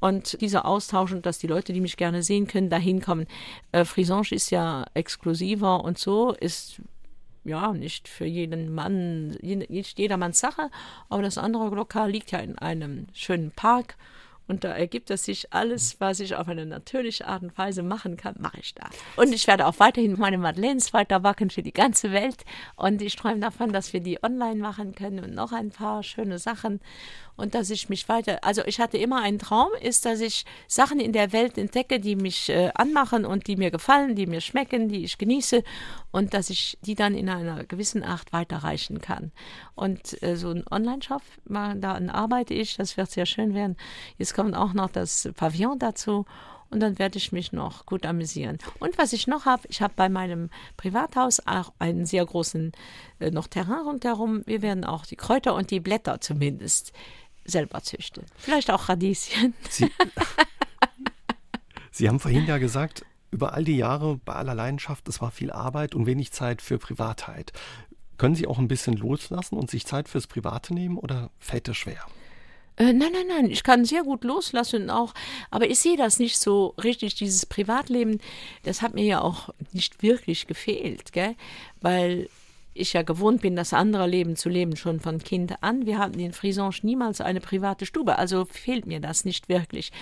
und dieser Austausch und dass die Leute, die mich gerne sehen können, da hinkommen. Äh, Frisange ist ja exklusiver und so ist ja, nicht für jeden Mann, nicht jedermanns Sache, aber das andere Lokal liegt ja in einem schönen Park und da ergibt es sich alles, was ich auf eine natürliche Art und Weise machen kann, mache ich da. Und ich werde auch weiterhin meine Madeleines weiter backen für die ganze Welt. Und ich träume davon, dass wir die online machen können und noch ein paar schöne Sachen und dass ich mich weiter, also ich hatte immer einen Traum, ist, dass ich Sachen in der Welt entdecke, die mich äh, anmachen und die mir gefallen, die mir schmecken, die ich genieße und dass ich die dann in einer gewissen Art weiterreichen kann. Und äh, so ein Online-Shop, da arbeite ich, das wird sehr schön werden. Jetzt kommt auch noch das Pavillon dazu und dann werde ich mich noch gut amüsieren. Und was ich noch habe, ich habe bei meinem Privathaus auch einen sehr großen äh, noch Terrain rundherum. Wir werden auch die Kräuter und die Blätter zumindest selber züchten. Vielleicht auch Radieschen. [LAUGHS]
Sie, Sie haben vorhin ja gesagt, über all die Jahre bei aller Leidenschaft, es war viel Arbeit und wenig Zeit für Privatheit. Können Sie auch ein bisschen loslassen und sich Zeit fürs Private nehmen oder fällt das schwer?
Äh, nein, nein, nein, ich kann sehr gut loslassen auch, aber ich sehe das nicht so richtig, dieses Privatleben, das hat mir ja auch nicht wirklich gefehlt, gell? weil ich ja gewohnt bin, das andere Leben zu leben, schon von Kind an. Wir hatten in Frisange niemals eine private Stube, also fehlt mir das nicht wirklich.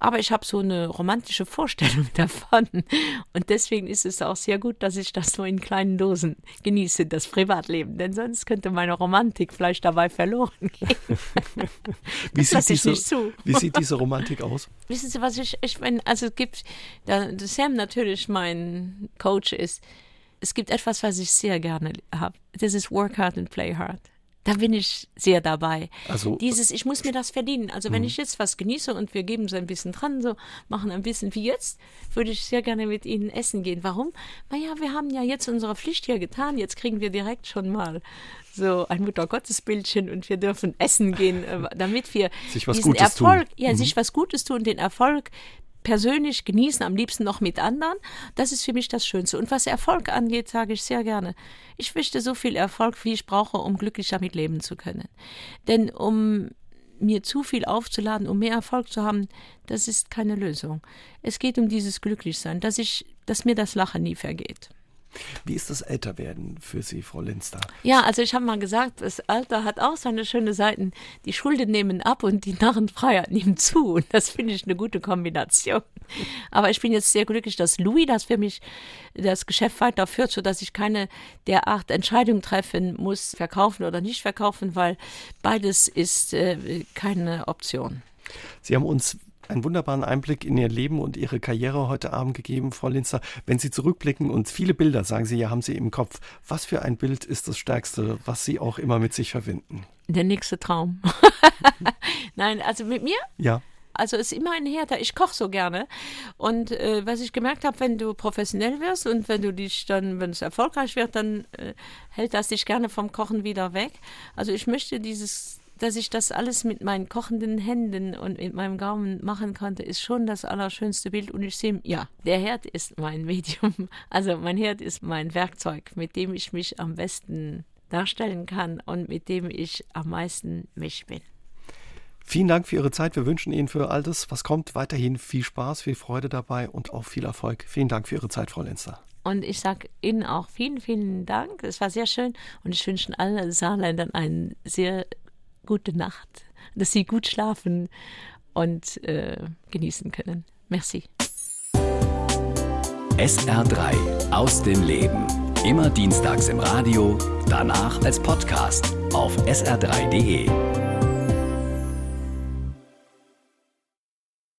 Aber ich habe so eine romantische Vorstellung [LAUGHS] davon. Und deswegen ist es auch sehr gut, dass ich das so in kleinen Dosen genieße, das Privatleben. Denn sonst könnte meine Romantik vielleicht dabei verloren gehen. [LAUGHS]
wie, sieht diese, wie sieht diese Romantik aus?
Wissen Sie, was ich, ich meine, also es gibt, da Sam natürlich mein Coach ist, es gibt etwas, was ich sehr gerne habe. Das ist Work hard and play hard. Da bin ich sehr dabei. Also dieses, ich muss mir das verdienen. Also wenn mhm. ich jetzt was genieße und wir geben so ein bisschen dran, so machen ein bisschen wie jetzt, würde ich sehr gerne mit Ihnen essen gehen. Warum? Naja, wir haben ja jetzt unsere Pflicht hier getan. Jetzt kriegen wir direkt schon mal so ein Muttergottesbildchen und wir dürfen essen gehen, äh, [LAUGHS] damit wir
sich was
diesen
Gutes
Erfolg,
tun.
ja, mhm. sich was Gutes tun, den Erfolg persönlich genießen, am liebsten noch mit anderen. Das ist für mich das Schönste. Und was Erfolg angeht, sage ich sehr gerne, ich möchte so viel Erfolg, wie ich brauche, um glücklich damit leben zu können. Denn um mir zu viel aufzuladen, um mehr Erfolg zu haben, das ist keine Lösung. Es geht um dieses Glücklichsein, dass ich, dass mir das Lachen nie vergeht.
Wie ist das Älterwerden für Sie, Frau Linster?
Ja, also ich habe mal gesagt, das Alter hat auch seine schöne Seiten. Die Schulden nehmen ab und die Narrenfreiheit nimmt zu. Und das finde ich eine gute Kombination. Aber ich bin jetzt sehr glücklich, dass Louis das für mich das Geschäft weiterführt, sodass ich keine derart Entscheidung treffen muss, verkaufen oder nicht verkaufen, weil beides ist äh, keine Option.
Sie haben uns einen wunderbaren Einblick in Ihr Leben und Ihre Karriere heute Abend gegeben, Frau Linzer. Wenn Sie zurückblicken und viele Bilder, sagen Sie ja, haben Sie im Kopf. Was für ein Bild ist das Stärkste, was Sie auch immer mit sich verbinden?
Der nächste Traum. [LAUGHS] Nein, also mit mir?
Ja.
Also es ist immer ein Härter. Ich koche so gerne. Und äh, was ich gemerkt habe, wenn du professionell wirst und wenn du dich dann, wenn es erfolgreich wird, dann äh, hält das dich gerne vom Kochen wieder weg. Also ich möchte dieses dass ich das alles mit meinen kochenden Händen und mit meinem Gaumen machen konnte, ist schon das allerschönste Bild. Und ich sehe, ja, der Herd ist mein [LAUGHS] Medium. Also mein Herd ist mein Werkzeug, mit dem ich mich am besten darstellen kann und mit dem ich am meisten mich bin.
Vielen Dank für Ihre Zeit. Wir wünschen Ihnen für all das, was kommt, weiterhin viel Spaß, viel Freude dabei und auch viel Erfolg. Vielen Dank für Ihre Zeit, Frau Lenzer.
Und ich sage Ihnen auch vielen, vielen Dank. Es war sehr schön und ich wünsche allen Saarländern einen sehr gute Nacht, dass Sie gut schlafen und äh, genießen können. Merci.
SR3 aus dem Leben. Immer dienstags im Radio, danach als Podcast auf sr3.de.